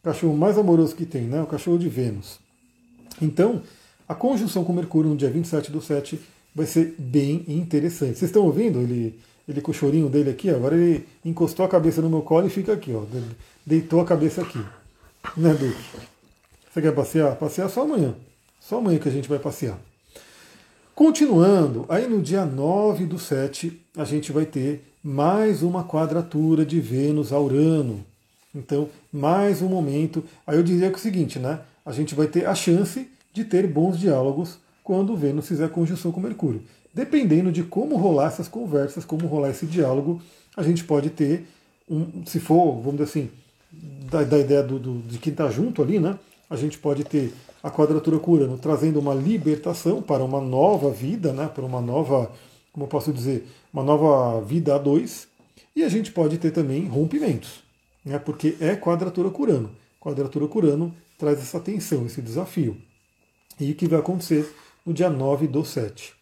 O cachorro mais amoroso que tem, né? O cachorro de Vênus. Então, a conjunção com Mercúrio no dia 27 do 7 vai ser bem interessante. Vocês estão ouvindo ele, ele com o chorinho dele aqui? Agora ele encostou a cabeça no meu colo e fica aqui, ó. Deitou a cabeça aqui. Né, Duque? Você quer passear? Passear só amanhã. Só amanhã que a gente vai passear. Continuando, aí no dia 9 do 7, a gente vai ter mais uma quadratura de Vênus a Urano. Então, mais um momento. Aí eu diria que é o seguinte, né? A gente vai ter a chance de ter bons diálogos quando Vênus fizer conjunção com Mercúrio. Dependendo de como rolar essas conversas, como rolar esse diálogo, a gente pode ter, um, se for, vamos dizer assim, da, da ideia do, do, de quem está junto ali, né? a gente pode ter a quadratura com Urano trazendo uma libertação para uma nova vida, né, para uma nova, como eu posso dizer, uma nova vida a dois, e a gente pode ter também rompimentos, né, porque é quadratura com Urano. Quadratura com Urano traz essa tensão, esse desafio. E que vai acontecer no dia 9 do 7.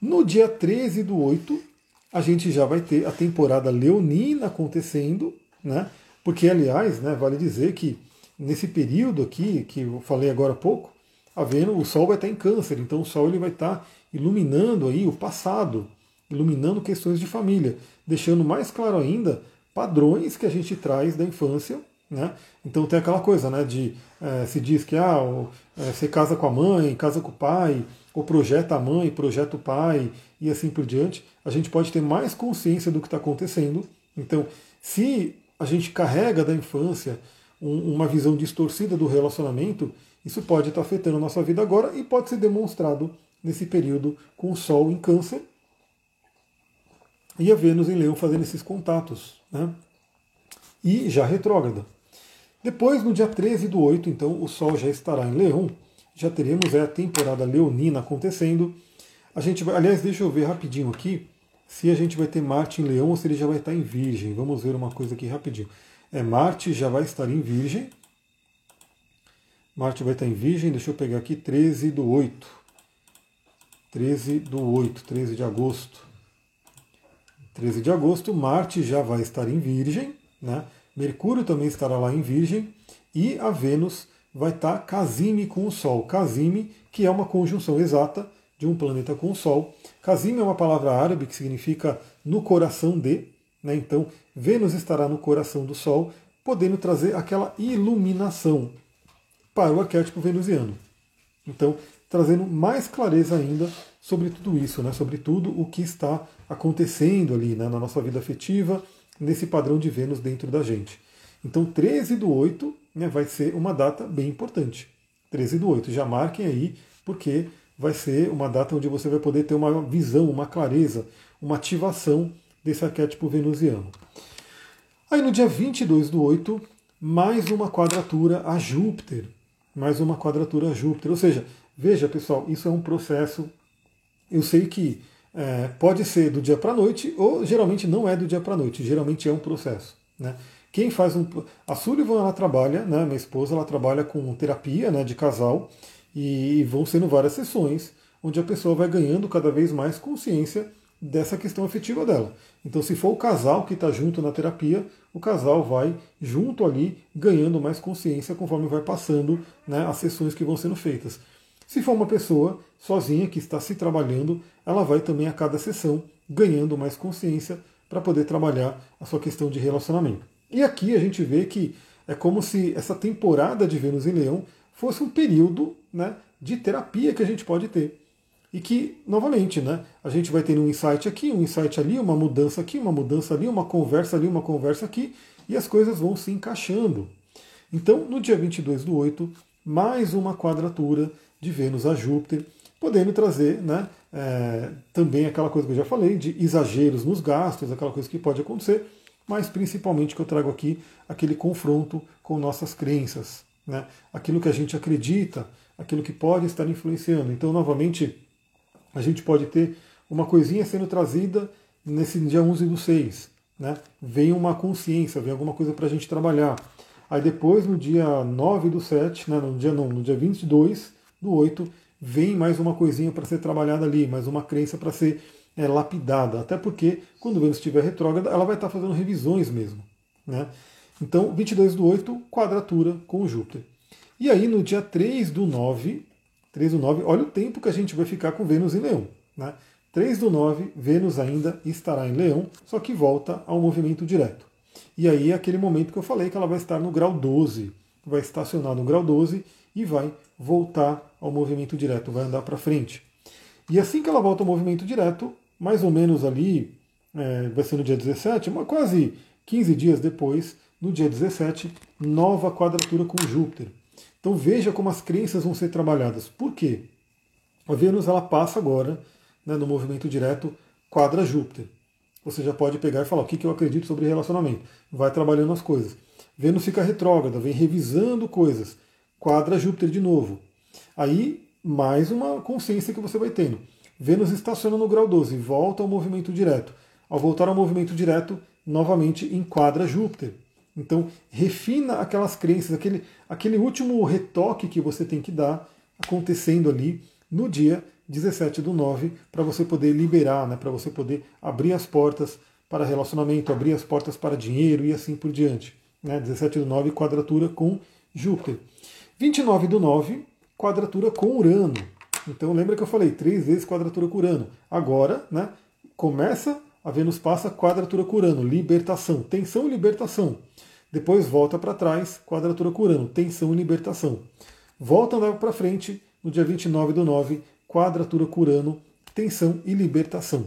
No dia 13 do 8, a gente já vai ter a temporada leonina acontecendo, né? Porque, aliás, né, vale dizer que nesse período aqui, que eu falei agora há pouco, a Vênus, o Sol vai estar em câncer, então o Sol ele vai estar iluminando aí o passado, iluminando questões de família, deixando mais claro ainda padrões que a gente traz da infância. Né? Então tem aquela coisa né, de é, se diz que ah, é, você casa com a mãe, casa com o pai, ou projeta a mãe, projeta o pai, e assim por diante. A gente pode ter mais consciência do que está acontecendo. Então, se a gente carrega da infância um, uma visão distorcida do relacionamento, isso pode estar afetando a nossa vida agora e pode ser demonstrado nesse período com o Sol em Câncer e a Vênus em Leão fazendo esses contatos. Né? E já retrógrada. Depois, no dia 13 do 8, então, o Sol já estará em Leão. Já teremos é, a temporada leonina acontecendo. A gente vai, aliás, deixa eu ver rapidinho aqui se a gente vai ter Marte em Leão ou se ele já vai estar em Virgem. Vamos ver uma coisa aqui rapidinho. É, Marte já vai estar em Virgem. Marte vai estar em Virgem, deixa eu pegar aqui, 13 do 8. 13 do 8, 13 de agosto. 13 de agosto, Marte já vai estar em Virgem, né? Mercúrio também estará lá em Virgem, e a Vênus vai estar casime com o Sol. Casime, que é uma conjunção exata de um planeta com o Sol. Casime é uma palavra árabe que significa no coração de, né? Então, Vênus estará no coração do Sol, podendo trazer aquela iluminação. para o arquétipo venusiano. Então, trazendo mais clareza ainda sobre tudo isso, né? sobre tudo o que está acontecendo ali né? na nossa vida afetiva, nesse padrão de Vênus dentro da gente. Então, 13 do 8 né, vai ser uma data bem importante. 13 do 8, já marquem aí, porque vai ser uma data onde você vai poder ter uma visão, uma clareza, uma ativação desse arquétipo venusiano. Aí no dia 22 do 8, mais uma quadratura a Júpiter. Mais uma quadratura a Júpiter. Ou seja, veja pessoal, isso é um processo. Eu sei que é, pode ser do dia para a noite, ou geralmente não é do dia para a noite, geralmente é um processo. Né? Quem faz um. A Sullivan ela trabalha, né, minha esposa, ela trabalha com terapia né, de casal e vão sendo várias sessões onde a pessoa vai ganhando cada vez mais consciência dessa questão afetiva dela. Então, se for o casal que está junto na terapia, o casal vai junto ali ganhando mais consciência conforme vai passando né, as sessões que vão sendo feitas. Se for uma pessoa sozinha que está se trabalhando, ela vai também a cada sessão ganhando mais consciência para poder trabalhar a sua questão de relacionamento. E aqui a gente vê que é como se essa temporada de Vênus em Leão fosse um período né, de terapia que a gente pode ter. E que, novamente, né, a gente vai ter um insight aqui, um insight ali, uma mudança aqui, uma mudança ali, uma conversa ali, uma conversa aqui, e as coisas vão se encaixando. Então, no dia 22 do 8, mais uma quadratura de Vênus a Júpiter, podendo trazer né, é, também aquela coisa que eu já falei, de exageros nos gastos, aquela coisa que pode acontecer, mas principalmente que eu trago aqui aquele confronto com nossas crenças, né? aquilo que a gente acredita, aquilo que pode estar influenciando. Então, novamente, a gente pode ter uma coisinha sendo trazida nesse dia 11 do 6. Né? Vem uma consciência, vem alguma coisa para a gente trabalhar. Aí depois, no dia 9 do 7, né, no dia não, no dia 22 do 8, vem mais uma coisinha para ser trabalhada ali, mais uma crença para ser é, lapidada. Até porque, quando Vênus estiver retrógrada, ela vai estar fazendo revisões mesmo. Né? Então, 22 do 8, quadratura com Júpiter. E aí, no dia 3 do 9, 3 do 9, olha o tempo que a gente vai ficar com Vênus em Leão. Né? 3 do 9, Vênus ainda estará em Leão, só que volta ao movimento direto. E aí é aquele momento que eu falei que ela vai estar no grau 12, vai estacionar no grau 12 e vai voltar ao movimento direto, vai andar para frente. E assim que ela volta ao movimento direto, mais ou menos ali, é, vai ser no dia 17, mas quase 15 dias depois, no dia 17, nova quadratura com Júpiter. Então veja como as crenças vão ser trabalhadas. Por quê? A Vênus ela passa agora, né, no movimento direto, quadra Júpiter. Você já pode pegar e falar o que, que eu acredito sobre relacionamento. Vai trabalhando as coisas. Vênus fica retrógrada, vem revisando coisas. Quadra Júpiter de novo. Aí, mais uma consciência que você vai tendo. Vênus estaciona no grau 12, volta ao movimento direto. Ao voltar ao movimento direto, novamente enquadra Júpiter. Então, refina aquelas crenças, aquele, aquele último retoque que você tem que dar acontecendo ali no dia 17 do 9, para você poder liberar, né, para você poder abrir as portas para relacionamento, abrir as portas para dinheiro e assim por diante. Né? 17 do 9, quadratura com Júpiter. 29 do 9, quadratura com Urano. Então lembra que eu falei três vezes quadratura com Urano. Agora, né, começa a Vênus passa quadratura com Urano, libertação, tensão e libertação. Depois volta para trás, quadratura com Urano, tensão e libertação. Volta andar para frente, no dia 29 do 9, quadratura com Urano, tensão e libertação.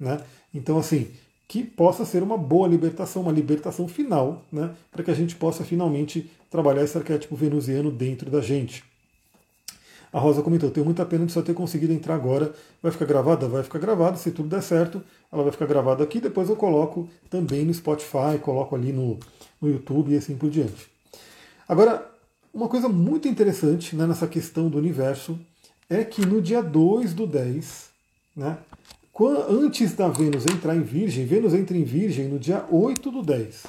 Né? Então, assim, que possa ser uma boa libertação, uma libertação final, né? para que a gente possa finalmente trabalhar esse arquétipo venusiano dentro da gente. A Rosa comentou: tenho muita pena de só ter conseguido entrar agora. Vai ficar gravada? Vai ficar gravada. Se tudo der certo, ela vai ficar gravada aqui. Depois eu coloco também no Spotify, coloco ali no, no YouTube e assim por diante. Agora, uma coisa muito interessante né, nessa questão do universo é que no dia 2 do 10, né, antes da Vênus entrar em Virgem, Vênus entra em Virgem no dia 8 do 10.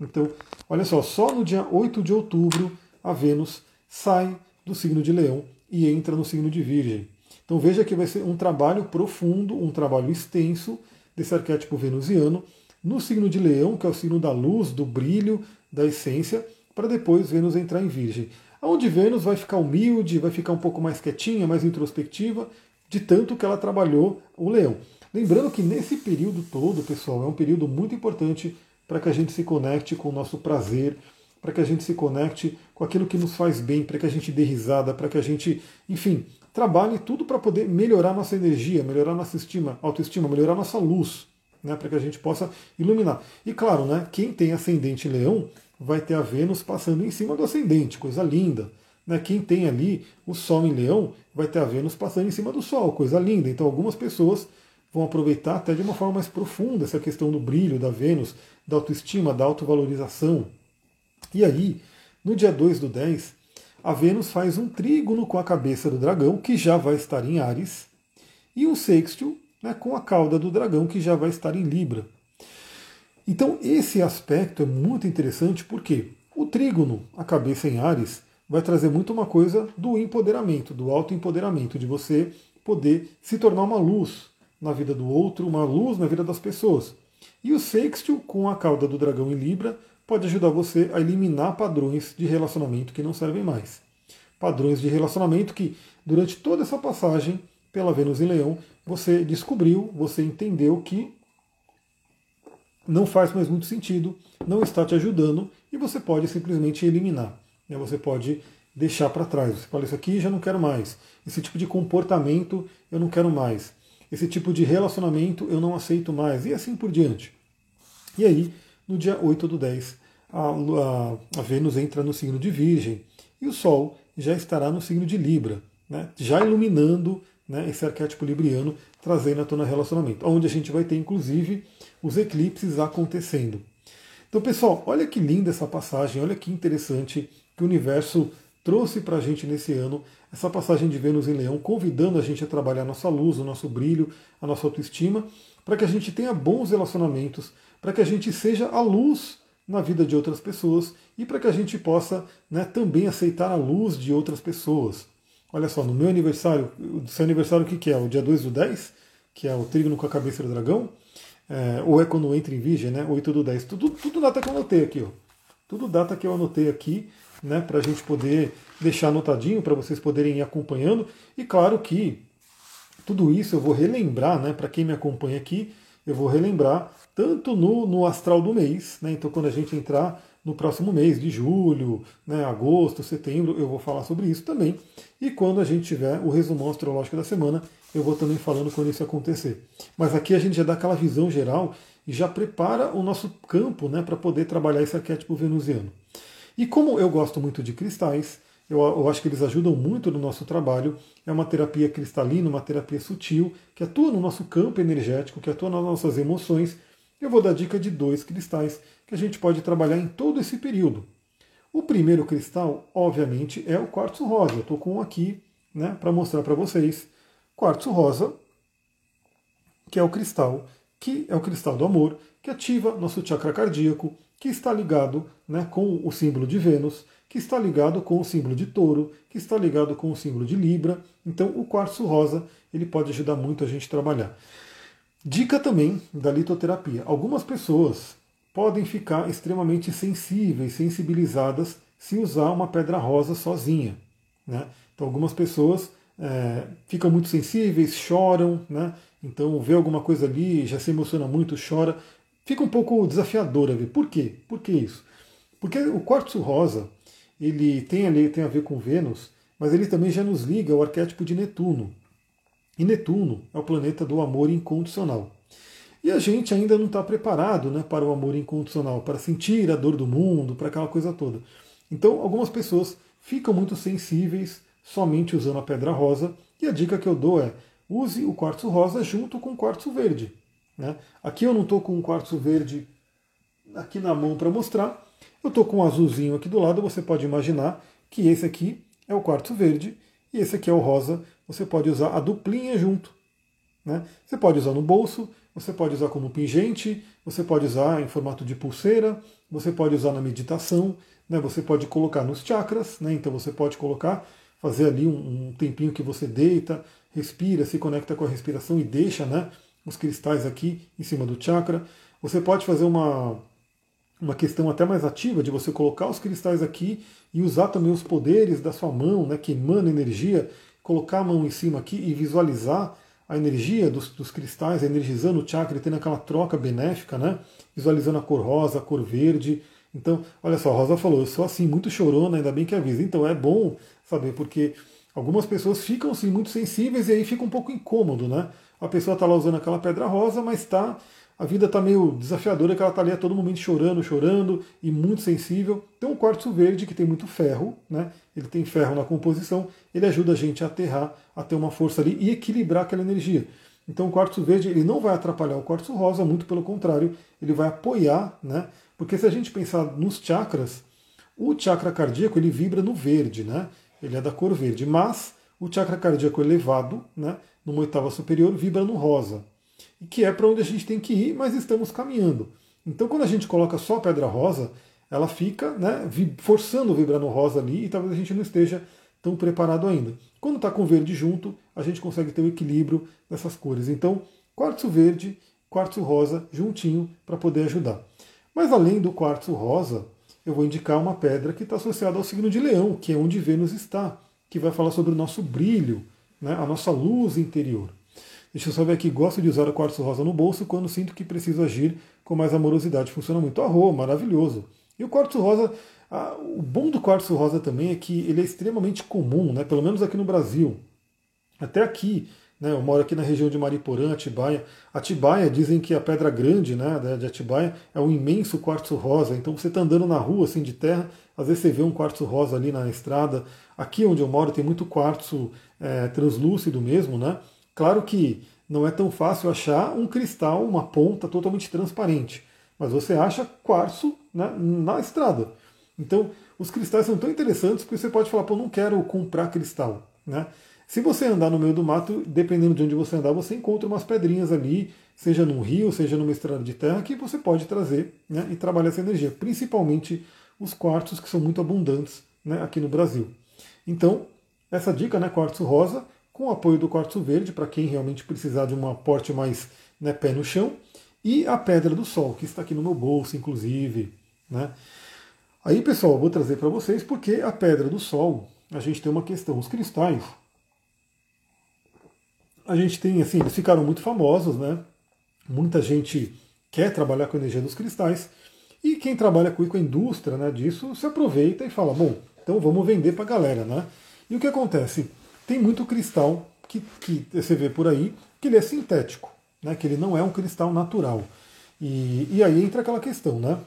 Então, olha só, só no dia 8 de outubro a Vênus sai do signo de Leão e entra no signo de Virgem. Então veja que vai ser um trabalho profundo, um trabalho extenso desse arquétipo venusiano no signo de Leão, que é o signo da luz, do brilho, da essência, para depois Vênus entrar em Virgem. Onde Vênus vai ficar humilde, vai ficar um pouco mais quietinha, mais introspectiva, de tanto que ela trabalhou o Leão. Lembrando que nesse período todo, pessoal, é um período muito importante para que a gente se conecte com o nosso prazer, para que a gente se conecte com aquilo que nos faz bem, para que a gente dê risada, para que a gente, enfim, trabalhe tudo para poder melhorar nossa energia, melhorar nossa estima, autoestima, melhorar nossa luz, né, para que a gente possa iluminar. E claro, né, quem tem ascendente leão vai ter a Vênus passando em cima do ascendente, coisa linda. Né? Quem tem ali o Sol em Leão vai ter a Vênus passando em cima do Sol, coisa linda. Então algumas pessoas vão aproveitar até de uma forma mais profunda essa questão do brilho da Vênus, da autoestima, da autovalorização. E aí, no dia 2 do 10, a Vênus faz um trígono com a cabeça do dragão, que já vai estar em Ares, e um sextil né, com a cauda do dragão, que já vai estar em Libra. Então, esse aspecto é muito interessante porque o trígono, a cabeça em Ares, vai trazer muito uma coisa do empoderamento, do autoempoderamento, de você poder se tornar uma luz na vida do outro, uma luz na vida das pessoas. E o sextil, com a cauda do dragão em Libra, pode ajudar você a eliminar padrões de relacionamento que não servem mais. Padrões de relacionamento que, durante toda essa passagem pela Vênus em Leão, você descobriu, você entendeu que não faz mais muito sentido, não está te ajudando e você pode simplesmente eliminar. Né? Você pode deixar para trás. Você fala, isso aqui já não quero mais. Esse tipo de comportamento eu não quero mais. Esse tipo de relacionamento eu não aceito mais. E assim por diante. E aí, no dia 8 do 10, a, a, a Vênus entra no signo de Virgem e o Sol já estará no signo de Libra, né? já iluminando né, esse arquétipo libriano, trazendo à tona relacionamento, onde a gente vai ter inclusive os eclipses acontecendo. Então, pessoal, olha que linda essa passagem, olha que interessante que o universo trouxe para a gente nesse ano, essa passagem de Vênus em Leão, convidando a gente a trabalhar a nossa luz, o nosso brilho, a nossa autoestima, para que a gente tenha bons relacionamentos, para que a gente seja a luz na vida de outras pessoas e para que a gente possa né, também aceitar a luz de outras pessoas. Olha só, no meu aniversário, o seu aniversário o que, que é? O dia 2 do 10, que é o trígono com a cabeça do dragão, é, ou é quando entra em virgem, né? 8 do 10. Tudo, tudo data que eu anotei aqui, ó. Tudo data que eu anotei aqui, né? Para a gente poder deixar anotadinho, para vocês poderem ir acompanhando. E claro que tudo isso eu vou relembrar, né? Para quem me acompanha aqui, eu vou relembrar tanto no, no astral do mês, né? Então quando a gente entrar no próximo mês de julho, né, agosto, setembro, eu vou falar sobre isso também. E quando a gente tiver o resumão astrológico da semana, eu vou também falando quando isso acontecer. Mas aqui a gente já dá aquela visão geral e já prepara o nosso campo né, para poder trabalhar esse arquétipo venusiano. E como eu gosto muito de cristais, eu, eu, acho que eles ajudam muito no nosso trabalho. É uma terapia cristalina, uma terapia sutil, que atua no nosso campo energético, que atua nas nossas emoções. Eu vou dar dica de dois cristais que a gente pode trabalhar em todo esse período. O primeiro cristal, obviamente, é o quartzo rosa. Eu estou com um aqui né, para mostrar para vocês. Quartzo rosa, que é o cristal, que é o cristal do amor, que ativa nosso chakra cardíaco, que está ligado né, com o símbolo de Vênus, que está ligado com o símbolo de touro, que está ligado com o símbolo de Libra. Então o quartzo rosa ele pode ajudar muito a gente a trabalhar. Dica também da litoterapia. Algumas pessoas podem ficar extremamente sensíveis, sensibilizadas se usar uma pedra rosa sozinha. Né? Então, algumas pessoas é, ficam muito sensíveis, choram, né? então vê alguma coisa ali, já se emociona muito, chora. Fica um pouco desafiador a ver. Por quê? Por que isso? Porque o quartzo rosa ele tem, ali, tem a ver com Vênus, mas ele também já nos liga ao arquétipo de Netuno. E Netuno é o planeta do amor incondicional. E a gente ainda não está preparado né, para o amor incondicional, para sentir a dor do mundo, para aquela coisa toda. Então, algumas pessoas ficam muito sensíveis somente usando a pedra rosa, e a dica que eu dou é use o quartzo rosa junto com o quartzo verde. Né? Aqui eu não estou com o quartzo verde aqui na mão para mostrar, eu estou com um azulzinho aqui do lado, você pode imaginar que esse aqui é o quartzo verde e esse aqui é o rosa, você pode usar a duplinha junto. Né? Você pode usar no bolso, você pode usar como pingente, você pode usar em formato de pulseira, você pode usar na meditação, né? você pode colocar nos chakras, né? então você pode colocar, fazer ali um, um, tempinho que você deita, respira, se conecta com a respiração e deixa né, os cristais aqui em cima do chakra. Você pode fazer uma, uma questão até mais ativa de você colocar os cristais aqui e usar também os poderes da sua mão, né, que emana energia, colocar a mão em cima aqui e visualizar a energia dos, dos, cristais, energizando o chakra e tendo aquela troca benéfica, né? visualizando a cor rosa, a cor verde. Então, olha só, a Rosa falou, eu sou assim, muito chorona, ainda bem que avisa. Então é bom saber, porque algumas pessoas ficam assim muito sensíveis e aí fica um pouco incômodo, né? A pessoa está lá usando aquela pedra rosa, mas está a vida está meio desafiadora, que ela está ali a todo momento chorando, chorando e muito sensível. Então o quartzo verde, que tem muito ferro, né? ele tem ferro na composição, ele ajuda a gente a aterrar, a ter uma força ali e equilibrar aquela energia. Então o quartzo verde ele não vai atrapalhar o quartzo rosa, muito pelo contrário, ele vai apoiar, né? Porque se a gente pensar nos chakras, o chakra cardíaco ele vibra no verde, né? Ele é da cor verde, mas o chakra cardíaco elevado, né, numa oitava superior, vibra no rosa que é para onde a gente tem que ir, mas estamos caminhando. Então, quando a gente coloca só a pedra rosa, ela fica né, forçando vibrar no rosa ali e talvez a gente não esteja tão preparado ainda. Quando está com verde junto, a gente consegue ter o equilíbrio dessas cores. Então, quartzo verde, quartzo rosa juntinho para poder ajudar. Mas além do quartzo rosa, eu vou indicar uma pedra que está associada ao signo de Leão, que é onde Vênus está, que vai falar sobre o nosso brilho, né, a nossa luz interior. Deixa eu só ver aqui, gosto de usar o quartzo rosa no bolso quando sinto que preciso agir com mais amorosidade. Funciona muito. Arro, maravilhoso. E o quartzo rosa, ah, o bom do quartzo rosa também é que ele é extremamente comum, né? pelo menos aqui no Brasil. Até aqui, né? eu moro aqui na região de Mariporã, Atibaia. Atibaia, dizem que a pedra grande né, de Atibaia é um imenso quartzo rosa. Então você está andando na rua assim de terra, às vezes você vê um quartzo rosa ali na estrada. Aqui onde eu moro tem muito quartzo é, translúcido mesmo, né? Claro que não é tão fácil achar um cristal, uma ponta totalmente transparente, mas você acha quartzo né, na estrada. Então, os cristais são tão interessantes que você pode falar, pô, não quero comprar cristal. Né? Se você andar no meio do mato, dependendo de onde você andar, você encontra umas pedrinhas ali, seja num rio, seja numa estrada de terra, que você pode trazer né, e trabalhar essa energia, principalmente os quartzos que são muito abundantes né, aqui no Brasil. Então, essa dica, né, quartzo rosa, com o apoio do quartzo verde, para quem realmente precisar de um aporte mais né, pé no chão, e a pedra do sol, que está aqui no meu bolso, inclusive. Né? Aí, pessoal, vou trazer para vocês porque a pedra do sol, a gente tem uma questão. Os cristais, a gente tem, assim, eles ficaram muito famosos, né? Muita gente quer trabalhar com a energia dos cristais, e quem trabalha com a indústria né, disso se aproveita e fala, bom, então vamos vender para a galera, né? E o que acontece? Tem muito cristal que, que você vê por aí que ele é sintético, né? que ele não é um cristal natural. E, e aí entra aquela questão, né?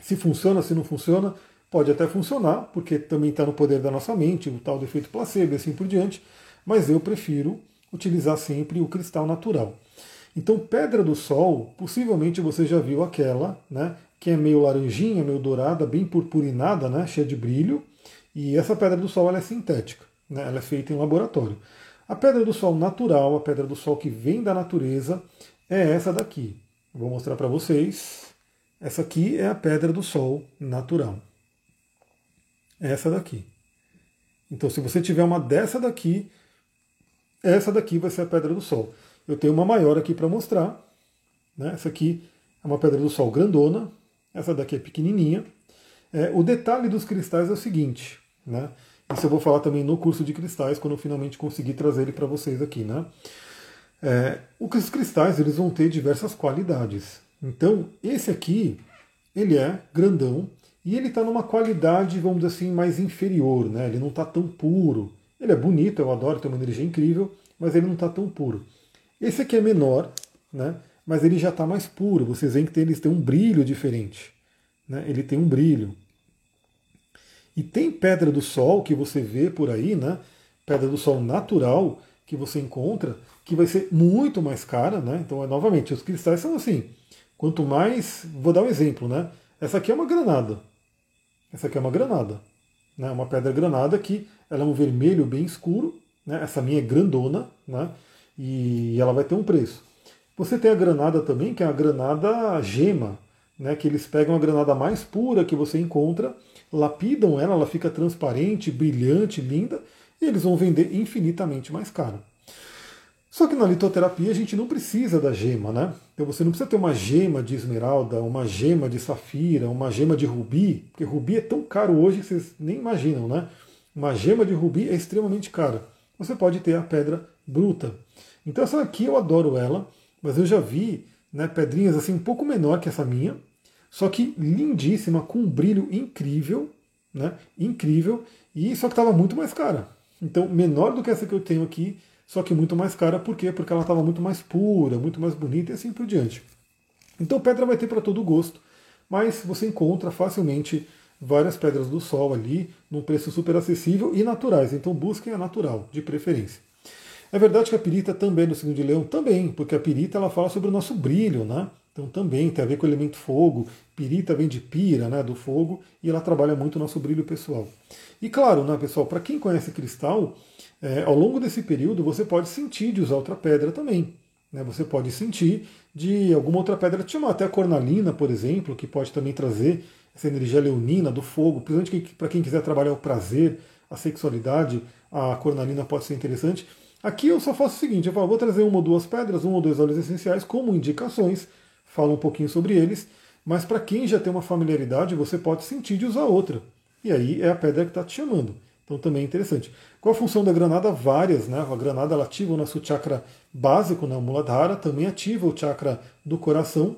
Se funciona, se não funciona, pode até funcionar, porque também está no poder da nossa mente, o tal do efeito placebo e assim por diante, mas eu prefiro utilizar sempre o cristal natural. Então, pedra do sol, possivelmente você já viu aquela, né, que é meio laranjinha, meio dourada, bem purpurinada, né, cheia de brilho, e essa pedra do sol é sintética. Né? Ela é feita em laboratório. A pedra do sol natural, a pedra do sol que vem da natureza, é essa daqui. Vou mostrar para vocês. Essa aqui é a pedra do sol natural. É essa daqui. Então, se você tiver uma dessa daqui, essa daqui vai ser a pedra do sol. Eu tenho uma maior aqui para mostrar. Né? Essa aqui é uma pedra do sol grandona. Essa daqui é pequenininha. É, o detalhe dos cristais é o seguinte, né? Isso eu vou falar também no curso de cristais, quando eu finalmente conseguir trazer ele para vocês aqui, né? É, os cristais eles vão ter diversas qualidades. Então, esse aqui, ele é grandão e ele está numa qualidade, vamos dizer assim, mais inferior, né? Ele não está tão puro. Ele é bonito, eu adoro, tem uma energia incrível, mas ele não está tão puro. Esse aqui é menor, né? Mas ele já está mais puro. Vocês veem que eles têm um brilho diferente. Né? Ele tem um brilho. E tem pedra do sol que você vê por aí, né? Pedra do sol natural que você encontra, que vai ser muito mais cara, né? Então, novamente, os cristais são assim. Quanto mais. Vou dar um exemplo, né? Essa aqui é uma granada. Essa aqui é uma granada. Né? Uma pedra granada que ela é um vermelho bem escuro. Né? Essa minha é grandona, né? E ela vai ter um preço. Você tem a granada também, que é a granada gema, né? Que eles pegam a granada mais pura que você encontra lapidam ela, ela fica transparente, brilhante, linda, e eles vão vender infinitamente mais caro. Só que na litoterapia a gente não precisa da gema, né? Então você não precisa ter uma gema de esmeralda, uma gema de safira, uma gema de rubi, porque rubi é tão caro hoje que vocês nem imaginam, né? Uma gema de rubi é extremamente cara. Você pode ter a pedra bruta. Então essa aqui eu adoro ela, mas eu já vi né, pedrinhas assim um pouco menor que essa minha, só que lindíssima, com um brilho incrível, né? Incrível, e só que estava muito mais cara. Então, menor do que essa que eu tenho aqui, só que muito mais cara, por quê? Porque ela estava muito mais pura, muito mais bonita e assim por diante. Então, pedra vai ter para todo gosto, mas você encontra facilmente várias pedras do sol ali, num preço super acessível e naturais. Então, busquem a natural, de preferência. É verdade que a pirita também no signo de leão, também, porque a pirita ela fala sobre o nosso brilho, né? Então também tem a ver com o elemento fogo. Pirita vem de pira, né, do fogo, e ela trabalha muito o nosso brilho pessoal. E claro, né, pessoal, para quem conhece cristal, é, ao longo desse período você pode sentir de usar outra pedra também. Né? Você pode sentir de alguma outra pedra te chamar, até a cornalina, por exemplo, que pode também trazer essa energia leonina do fogo, principalmente para quem quiser trabalhar o prazer, a sexualidade, a cornalina pode ser interessante. Aqui eu só faço o seguinte, eu falo, vou trazer uma ou duas pedras, um ou dois óleos essenciais como indicações, falo um pouquinho sobre eles, mas para quem já tem uma familiaridade, você pode sentir de usar outra. E aí é a pedra que está te chamando. Então também é interessante. Qual a função da granada? Várias, né? A granada ela ativa o nosso chakra básico, né? o Muladhara, também ativa o chakra do coração.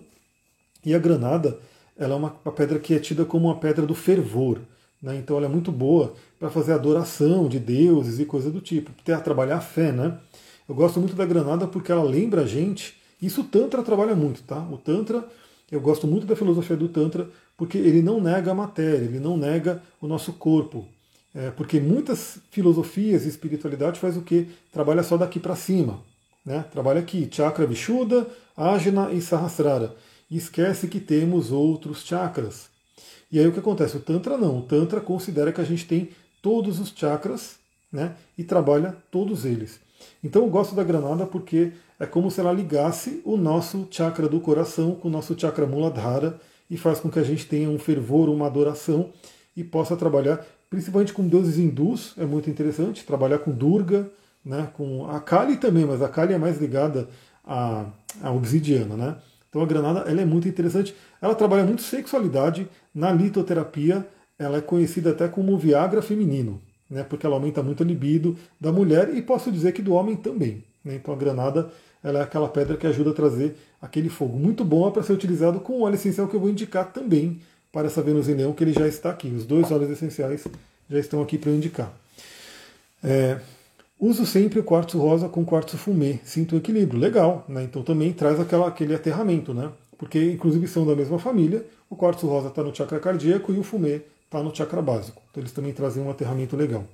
E a granada ela é uma, pedra que é tida como uma pedra do fervor. Né? Então ela é muito boa para fazer adoração de deuses e coisa do tipo, para trabalhar a fé. Né? Eu gosto muito da granada porque ela lembra a gente, isso o Tantra trabalha muito, tá? O Tantra, eu gosto muito da filosofia do Tantra porque ele não nega a matéria, ele não nega o nosso corpo. É, porque muitas filosofias e espiritualidade faz o que? Trabalha só daqui para cima. Né? Trabalha aqui, chakra Vishuddha, Ajna e Sahasrara. E esquece que temos outros chakras. E aí o que acontece? O Tantra não. O Tantra considera que a gente tem todos os chakras né, e trabalha todos eles. Então eu gosto da granada porque é como se ela ligasse o nosso chakra do coração com o nosso chakra Muladhara e faz com que a gente tenha um fervor, uma adoração e possa trabalhar, principalmente com deuses hindus, é muito interessante, trabalhar com Durga, né, com a Kali também, mas a Kali é mais ligada à, à obsidiana, né? Então a granada ela é muito interessante. Ela trabalha muito sexualidade. Na litoterapia, ela é conhecida até como Viagra feminino, né? porque ela aumenta muito a libido da mulher e posso dizer que do homem também. Né? Então a granada ela é aquela pedra que ajuda a trazer aquele fogo. Muito bom para ser utilizado com o óleo essencial que eu vou indicar também para essa Vênus Leão, que ele já está aqui. Os dois óleos essenciais já estão aqui para indicar. É, Uso sempre o quartzo rosa com quartzo fumê, sinto o equilíbrio, legal, né? Então também traz aquela, aquele aterramento, né? Porque inclusive são da mesma família, o quartzo rosa está no chakra cardíaco e o fumê está no chakra básico. Então eles também trazem um aterramento legal.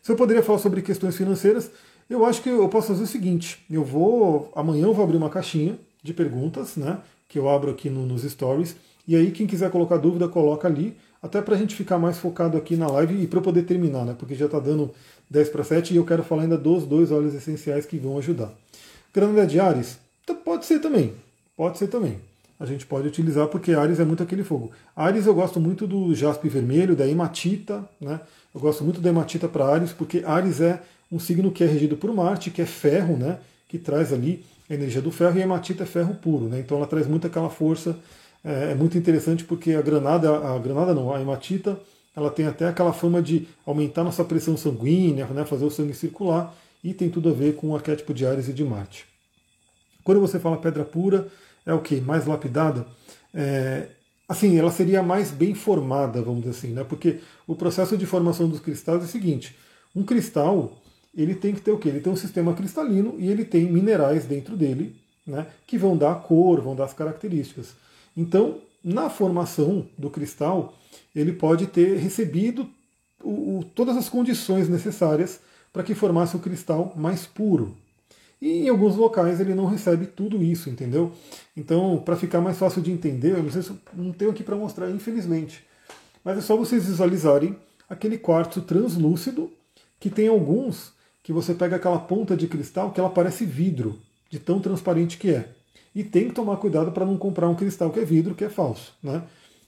Se eu poderia falar sobre questões financeiras, eu acho que eu posso fazer o seguinte: eu vou. Amanhã eu vou abrir uma caixinha de perguntas, né? Que eu abro aqui no, nos stories. E aí, quem quiser colocar dúvida, coloca ali, até para a gente ficar mais focado aqui na live e para eu poder terminar, né? Porque já está dando 10 para 7 e eu quero falar ainda dos dois óleos essenciais que vão ajudar. Granulha de Ares? Pode ser também. Pode ser também. A gente pode utilizar porque Ares é muito aquele fogo. Ares eu gosto muito do jaspe vermelho, da hematita, né? Eu gosto muito da hematita para Ares porque Ares é um signo que é regido por Marte, que é ferro, né? Que traz ali a energia do ferro e a hematita é ferro puro, né? Então ela traz muito aquela força. É, é muito interessante porque a granada, a granada não, a hematita ela tem até aquela fama de aumentar nossa pressão sanguínea, né, fazer o sangue circular, e tem tudo a ver com o arquétipo de Ares e de Marte. Quando você fala pedra pura, é o que? Mais lapidada? É, assim, ela seria mais bem formada, vamos dizer assim, né? Porque o processo de formação dos cristais é o seguinte: um cristal ele tem que ter o quê? Ele tem um sistema cristalino e ele tem minerais dentro dele, né? Que vão dar a cor, vão dar as características. Então, na formação do cristal, ele pode ter recebido o, o, todas as condições necessárias para que formasse o cristal mais puro. E em alguns locais ele não recebe tudo isso, entendeu? Então, para ficar mais fácil de entender, eu não, sei se, não tenho aqui para mostrar, infelizmente. Mas é só vocês visualizarem aquele quartzo translúcido, que tem alguns que você pega aquela ponta de cristal que ela parece vidro, de tão transparente que é. E tem que tomar cuidado para não comprar um cristal que é vidro, que é falso. Né?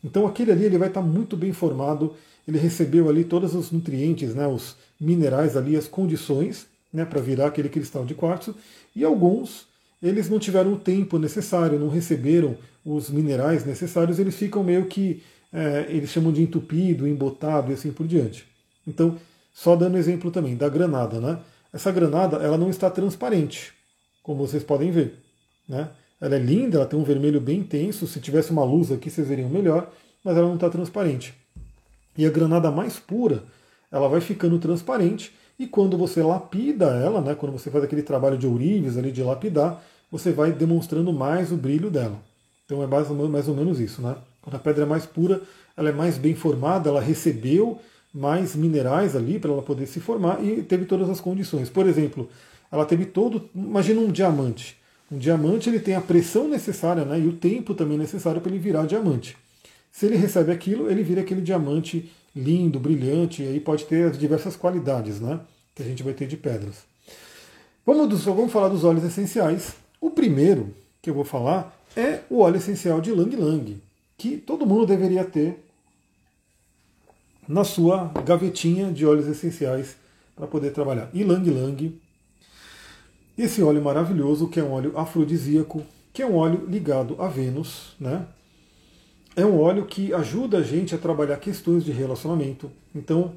Então aquele ali ele vai estar muito bem formado, ele recebeu ali todos os nutrientes, né, os minerais ali, as condições né, para virar aquele cristal de quartzo, e alguns eles não tiveram o tempo necessário, não receberam os minerais necessários, eles ficam meio que, é, eles chamam de entupido, embotado e assim por diante. Então, só dando exemplo também da granada, né? Essa granada ela não está transparente, como vocês podem ver. Né? Ela é linda, ela tem um vermelho bem intenso. Se tivesse uma luz aqui, vocês veriam melhor, mas ela não está transparente. E a granada mais pura, ela vai ficando transparente e quando você lapida ela, né, quando você faz aquele trabalho de ourives ali de lapidar, você vai demonstrando mais o brilho dela. Então é mais ou, mais ou menos isso, né? Quando a pedra é mais pura, ela é mais bem formada, ela recebeu mais minerais ali para ela poder se formar e teve todas as condições. Por exemplo, ela teve todo, imagina um diamante. Um diamante ele tem a pressão necessária né, e o tempo também necessário para ele virar diamante. Se ele recebe aquilo, ele vira aquele diamante lindo, brilhante, e aí pode ter as diversas qualidades né, que a gente vai ter de pedras. Vamos, vamos falar dos óleos essenciais. O primeiro que eu vou falar é o óleo essencial de Lang Lang, que todo mundo deveria ter na sua gavetinha de óleos essenciais para poder trabalhar. E Lang Lang, esse óleo maravilhoso, que é um óleo afrodisíaco, que é um óleo ligado a Vênus, né? É um óleo que ajuda a gente a trabalhar questões de relacionamento. Então,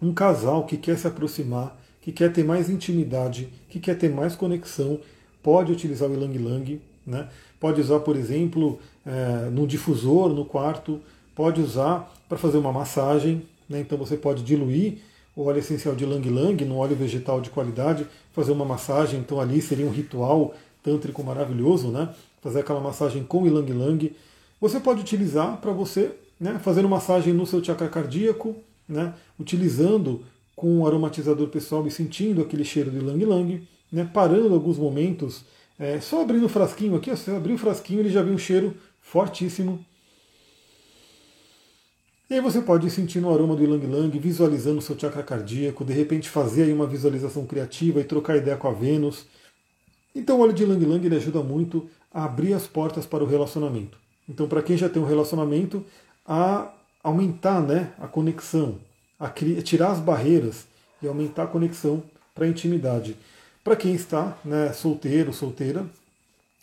um casal que quer se aproximar, que quer ter mais intimidade, que quer ter mais conexão, pode utilizar o Ilang Lang. Né? Pode usar, por exemplo, é, no difusor, no quarto, pode usar para fazer uma massagem. Né? Então você pode diluir o óleo essencial de Lang Lang no óleo vegetal de qualidade, fazer uma massagem. Então ali seria um ritual tântrico maravilhoso, né? fazer aquela massagem com Ilang Lang. Você pode utilizar para você né, fazendo massagem no seu chakra cardíaco, né, utilizando com um aromatizador pessoal e sentindo aquele cheiro de Lang Lang, né, parando alguns momentos, é, só abrindo o frasquinho aqui, você abriu o frasquinho ele já vem um cheiro fortíssimo. E aí você pode ir sentindo o aroma do Ilang Lang, visualizando o seu chakra cardíaco, de repente fazer aí uma visualização criativa e trocar ideia com a Vênus. Então o óleo de Lang Lang ele ajuda muito a abrir as portas para o relacionamento. Então, para quem já tem um relacionamento, a aumentar né, a conexão, a tirar as barreiras e aumentar a conexão para a intimidade. Para quem está né, solteiro, solteira,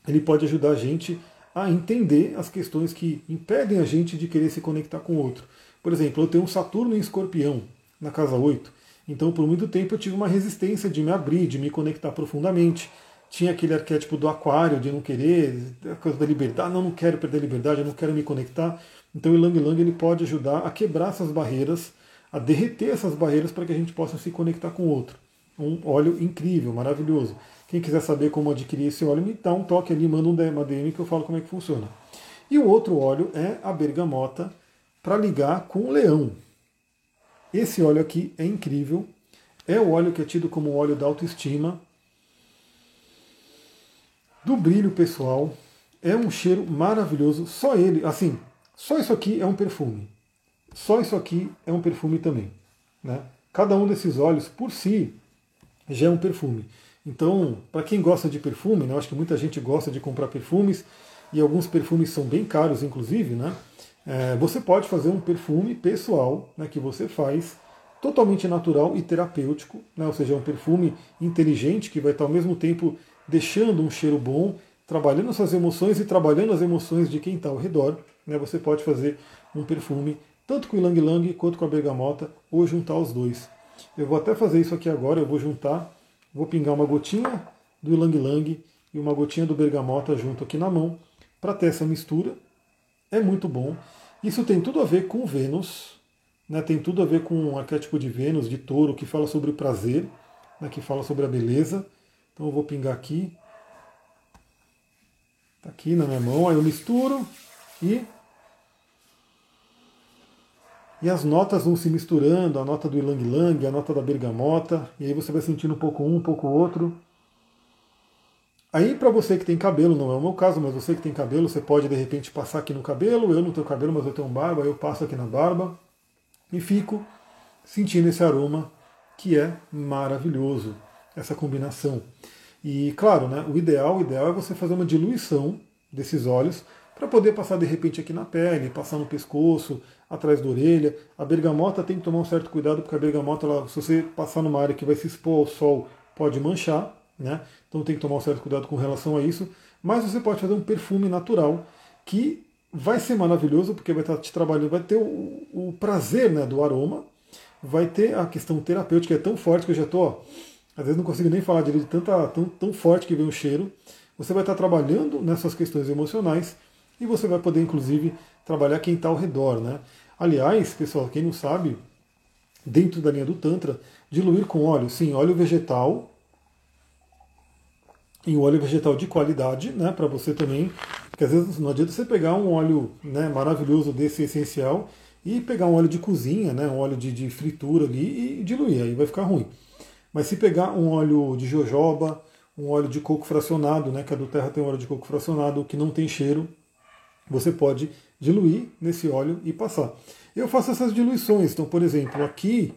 ele pode ajudar a gente a entender as questões que impedem a gente de querer se conectar com o outro. Por exemplo, eu tenho um Saturno em escorpião na casa 8. Então, por muito tempo, eu tive uma resistência de me abrir, de me conectar profundamente tinha aquele arquétipo do aquário, de não querer, a coisa da liberdade, não, não quero perder a liberdade, eu não quero me conectar. Então o Lang Lang ele pode ajudar a quebrar essas barreiras, a derreter essas barreiras para que a gente possa se conectar com o outro. Um óleo incrível, maravilhoso. Quem quiser saber como adquirir esse óleo, me dá um toque ali, manda uma DM que eu falo como é que funciona. E o outro óleo é a bergamota para ligar com o leão. Esse óleo aqui é incrível. É o óleo que é tido como óleo da autoestima, do brilho pessoal. É um cheiro maravilhoso. Só ele, assim, só isso aqui é um perfume. Só isso aqui é um perfume também. Né? Cada um desses óleos por si já é um perfume. Então, para quem gosta de perfume, né, eu acho que muita gente gosta de comprar perfumes e alguns perfumes são bem caros, inclusive, né? É, você pode fazer um perfume pessoal né, que você faz totalmente natural e terapêutico, né, ou seja, um perfume inteligente que vai estar ao mesmo tempo deixando um cheiro bom, trabalhando suas emoções e trabalhando as emoções de quem está ao redor. Né? Você pode fazer um perfume tanto com o Lang Lang quanto com a bergamota ou juntar os dois. Eu vou até fazer isso aqui agora, eu vou juntar, vou pingar uma gotinha do Lang Lang e uma gotinha do bergamota junto aqui na mão para ter essa mistura. É muito bom. Isso tem tudo a ver com Vênus, né? tem tudo a ver com o um arquétipo de Vênus, de touro, que fala sobre o prazer, né? que fala sobre a beleza. Então eu vou pingar aqui. Está aqui na minha mão, aí eu misturo e. E as notas vão se misturando, a nota do ilang lang, a nota da bergamota, e aí você vai sentindo um pouco um, um pouco outro. Aí para você que tem cabelo, não é o meu caso, mas você que tem cabelo, você pode de repente passar aqui no cabelo, eu não tenho cabelo, mas eu tenho barba, eu passo aqui na barba e fico sentindo esse aroma que é maravilhoso essa combinação. E claro, né, o ideal, o ideal é você fazer uma diluição desses óleos para poder passar de repente aqui na pele, passar no pescoço, atrás da orelha. A bergamota tem que tomar um certo cuidado, porque a bergamota, ela, se você passar numa área que vai se expor ao sol, pode manchar, né? Então tem que tomar um certo cuidado com relação a isso. Mas você pode fazer um perfume natural que vai ser maravilhoso, porque vai estar te trabalhando, vai ter o, o prazer né, do aroma, vai ter a questão terapêutica, é tão forte que eu já estou às vezes não consigo nem falar direito, tanta, tão, tão forte que vem o cheiro, você vai estar trabalhando nessas questões emocionais e você vai poder, inclusive, trabalhar quem está ao redor. Né? Aliás, pessoal, quem não sabe, dentro da linha do Tantra, diluir com óleo, sim, óleo vegetal, e um óleo vegetal de qualidade, né, para você também, porque às vezes não adianta você pegar um óleo né, maravilhoso desse essencial e pegar um óleo de cozinha, né, um óleo de, de fritura ali e diluir, aí vai ficar ruim. Mas se pegar um óleo de jojoba, um óleo de coco fracionado, né, que a do Terra tem um óleo de coco fracionado que não tem cheiro, você pode diluir nesse óleo e passar. Eu faço essas diluições, então, por exemplo, aqui,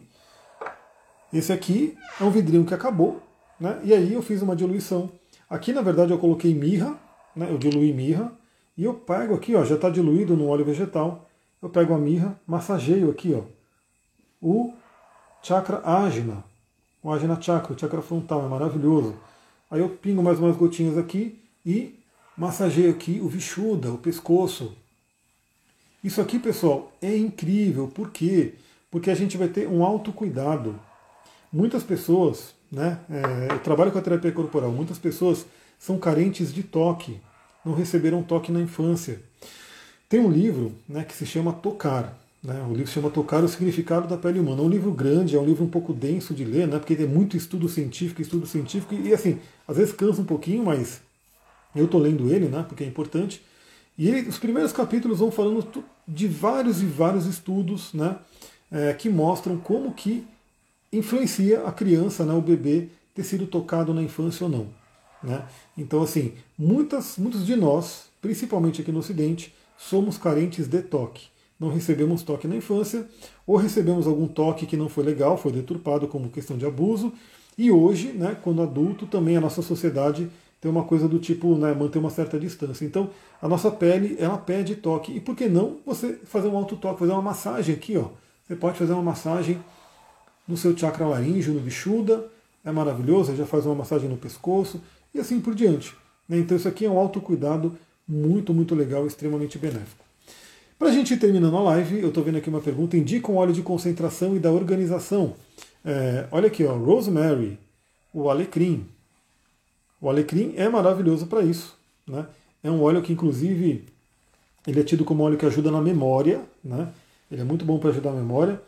esse aqui é um vidrinho que acabou, né, e aí eu fiz uma diluição Aqui, na verdade, eu coloquei mirra, né, eu diluí mirra, e eu pego aqui, ó, já está diluído no óleo vegetal, eu pego a mirra, massageio aqui, ó, o chakra ágina, o ágina chakra, o chakra frontal, é maravilhoso. Aí eu pingo mais umas gotinhas aqui e massageio aqui o vishuda, o pescoço. Isso aqui, pessoal, é incrível. Por quê? Porque a gente vai ter um autocuidado. Muitas pessoas né? É, eu trabalho com a terapia corporal. Muitas pessoas são carentes de toque, não receberam toque na infância. Tem um livro né, que se chama Tocar. Né? O livro se chama Tocar o Significado da Pele Humana. É um livro grande, é um livro um pouco denso de ler, né, porque tem muito estudo científico, estudo científico, e assim, às vezes cansa um pouquinho, mas eu estou lendo ele, né, porque é importante. E ele, os primeiros capítulos vão falando de vários e vários estudos né, é, que mostram como que influencia a criança, né, o bebê, ter sido tocado na infância ou não. Né? Então, assim, muitas, muitos de nós, principalmente aqui no Ocidente, somos carentes de toque. Não recebemos toque na infância, ou recebemos algum toque que não foi legal, foi deturpado como questão de abuso, e hoje, né, quando adulto, também a nossa sociedade tem uma coisa do tipo né, manter uma certa distância. Então, a nossa pele, ela pede toque. E por que não você fazer um auto-toque, fazer uma massagem aqui, ó. Você pode fazer uma massagem no seu chakra laríngeo, no Vishuddha, é maravilhoso, já faz uma massagem no pescoço e assim por diante. Né? Então isso aqui é um autocuidado muito, muito legal, extremamente benéfico. Para a gente ir terminando a live, eu estou vendo aqui uma pergunta, indica um óleo de concentração e da organização. É, olha aqui, ó, Rosemary, o alecrim. O alecrim é maravilhoso para isso. Né? É um óleo que, inclusive, ele é tido como óleo que ajuda na memória. Né? Ele é muito bom para ajudar a memória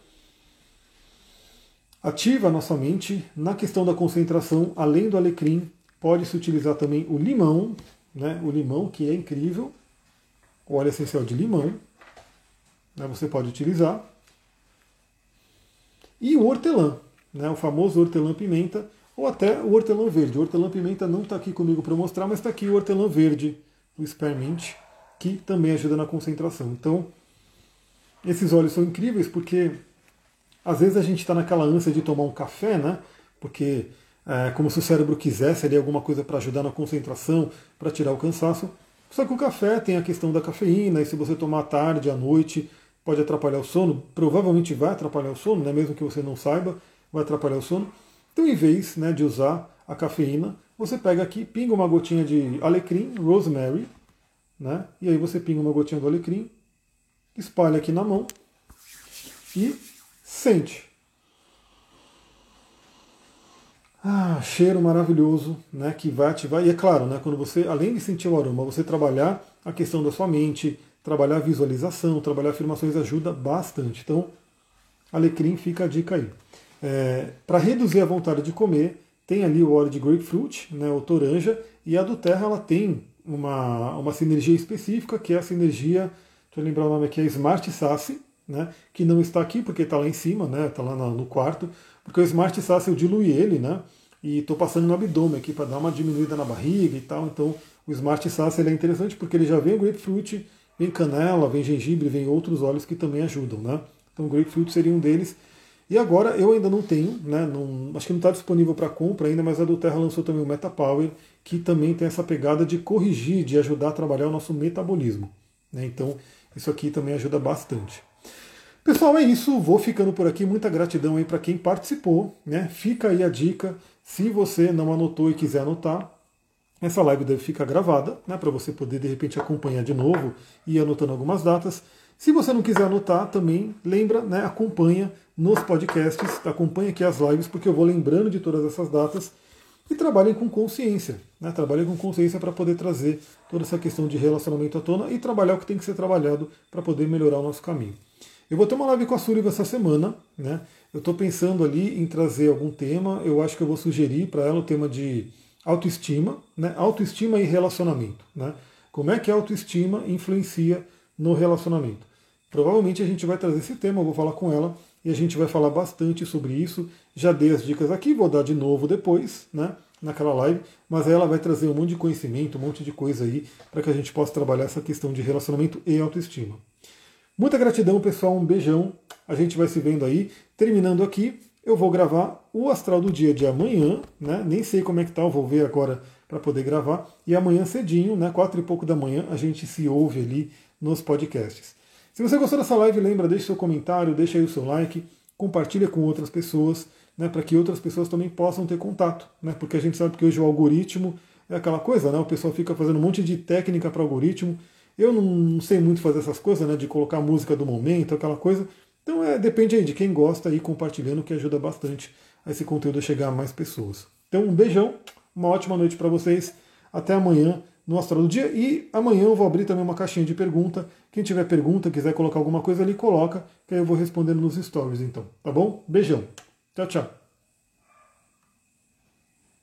ativa a nossa mente. Na questão da concentração, além do alecrim, pode-se utilizar também o limão, né? o limão que é incrível, o óleo essencial de limão, né? você pode utilizar. E o hortelã, né? o famoso hortelã-pimenta, ou até o hortelã verde. O hortelã-pimenta não está aqui comigo para mostrar, mas está aqui o hortelã verde, o spearmint, que também ajuda na concentração. Então, esses óleos são incríveis porque às vezes a gente está naquela ânsia de tomar um café, né? Porque é como se o cérebro quisesse ali alguma coisa para ajudar na concentração, para tirar o cansaço. Só que o café tem a questão da cafeína, e se você tomar à tarde, à noite, pode atrapalhar o sono. Provavelmente vai atrapalhar o sono, né? mesmo que você não saiba, vai atrapalhar o sono. Então, em vez né, de usar a cafeína, você pega aqui, pinga uma gotinha de alecrim, rosemary, né? e aí você pinga uma gotinha do alecrim, espalha aqui na mão e Sente. Ah, cheiro maravilhoso, né, que vai ativar. E é claro, né, quando você, além de sentir o aroma, você trabalhar a questão da sua mente, trabalhar a visualização, trabalhar afirmações ajuda bastante. Então, alecrim fica a dica aí. É, Para reduzir a vontade de comer, tem ali o óleo de grapefruit, né, o toranja, e a do terra ela tem uma, uma sinergia específica, que é a sinergia, deixa eu lembrar o nome aqui, é Smart Sassy, né, que não está aqui porque está lá em cima, né, está lá no quarto, porque o Smart Sass eu diluí ele, né, e estou passando no abdômen aqui para dar uma diminuída na barriga e tal, então o Smart Sass ele é interessante porque ele já vem grapefruit, vem canela, vem gengibre, vem outros óleos que também ajudam, né, então o grapefruit seria um deles, e agora eu ainda não tenho, né, não, acho que não está disponível para compra ainda, mas a do Terra lançou também o Meta Power, que também tem essa pegada de corrigir, de ajudar a trabalhar o nosso metabolismo. Né, então isso aqui também ajuda bastante. Pessoal, é isso. Vou ficando por aqui. Muita gratidão aí para quem participou. Né? Fica aí a dica. Se você não anotou e quiser anotar, essa live deve ficar gravada, né, para você poder de repente acompanhar de novo e ir anotando algumas datas. Se você não quiser anotar, também lembra, né, acompanha nos podcasts, acompanha aqui as lives, porque eu vou lembrando de todas essas datas. e trabalhem com consciência. Né? Trabalhem com consciência para poder trazer toda essa questão de relacionamento à tona e trabalhar o que tem que ser trabalhado para poder melhorar o nosso caminho. Eu vou ter uma live com a Súliva essa semana, né? Eu estou pensando ali em trazer algum tema. Eu acho que eu vou sugerir para ela o tema de autoestima, né? Autoestima e relacionamento, né? Como é que a autoestima influencia no relacionamento? Provavelmente a gente vai trazer esse tema, eu vou falar com ela e a gente vai falar bastante sobre isso. Já dei as dicas aqui, vou dar de novo depois, né? Naquela live, mas ela vai trazer um monte de conhecimento, um monte de coisa aí, para que a gente possa trabalhar essa questão de relacionamento e autoestima. Muita gratidão, pessoal. Um beijão. A gente vai se vendo aí. Terminando aqui, eu vou gravar o astral do dia de amanhã, né? Nem sei como é que tá, eu vou ver agora para poder gravar. E amanhã cedinho, né? Quatro e pouco da manhã, a gente se ouve ali nos podcasts. Se você gostou dessa live, lembra, deixe seu comentário, deixe aí o seu like, compartilha com outras pessoas, né? Para que outras pessoas também possam ter contato, né? Porque a gente sabe que hoje o algoritmo é aquela coisa, né? O pessoal fica fazendo um monte de técnica para algoritmo eu não sei muito fazer essas coisas, né? De colocar a música do momento, aquela coisa. Então é, depende aí de quem gosta e compartilhando, que ajuda bastante a esse conteúdo chegar a mais pessoas. Então um beijão, uma ótima noite para vocês. Até amanhã no Astral do Dia. E amanhã eu vou abrir também uma caixinha de pergunta. Quem tiver pergunta, quiser colocar alguma coisa ali, coloca, que aí eu vou respondendo nos stories então. Tá bom? Beijão. Tchau, tchau.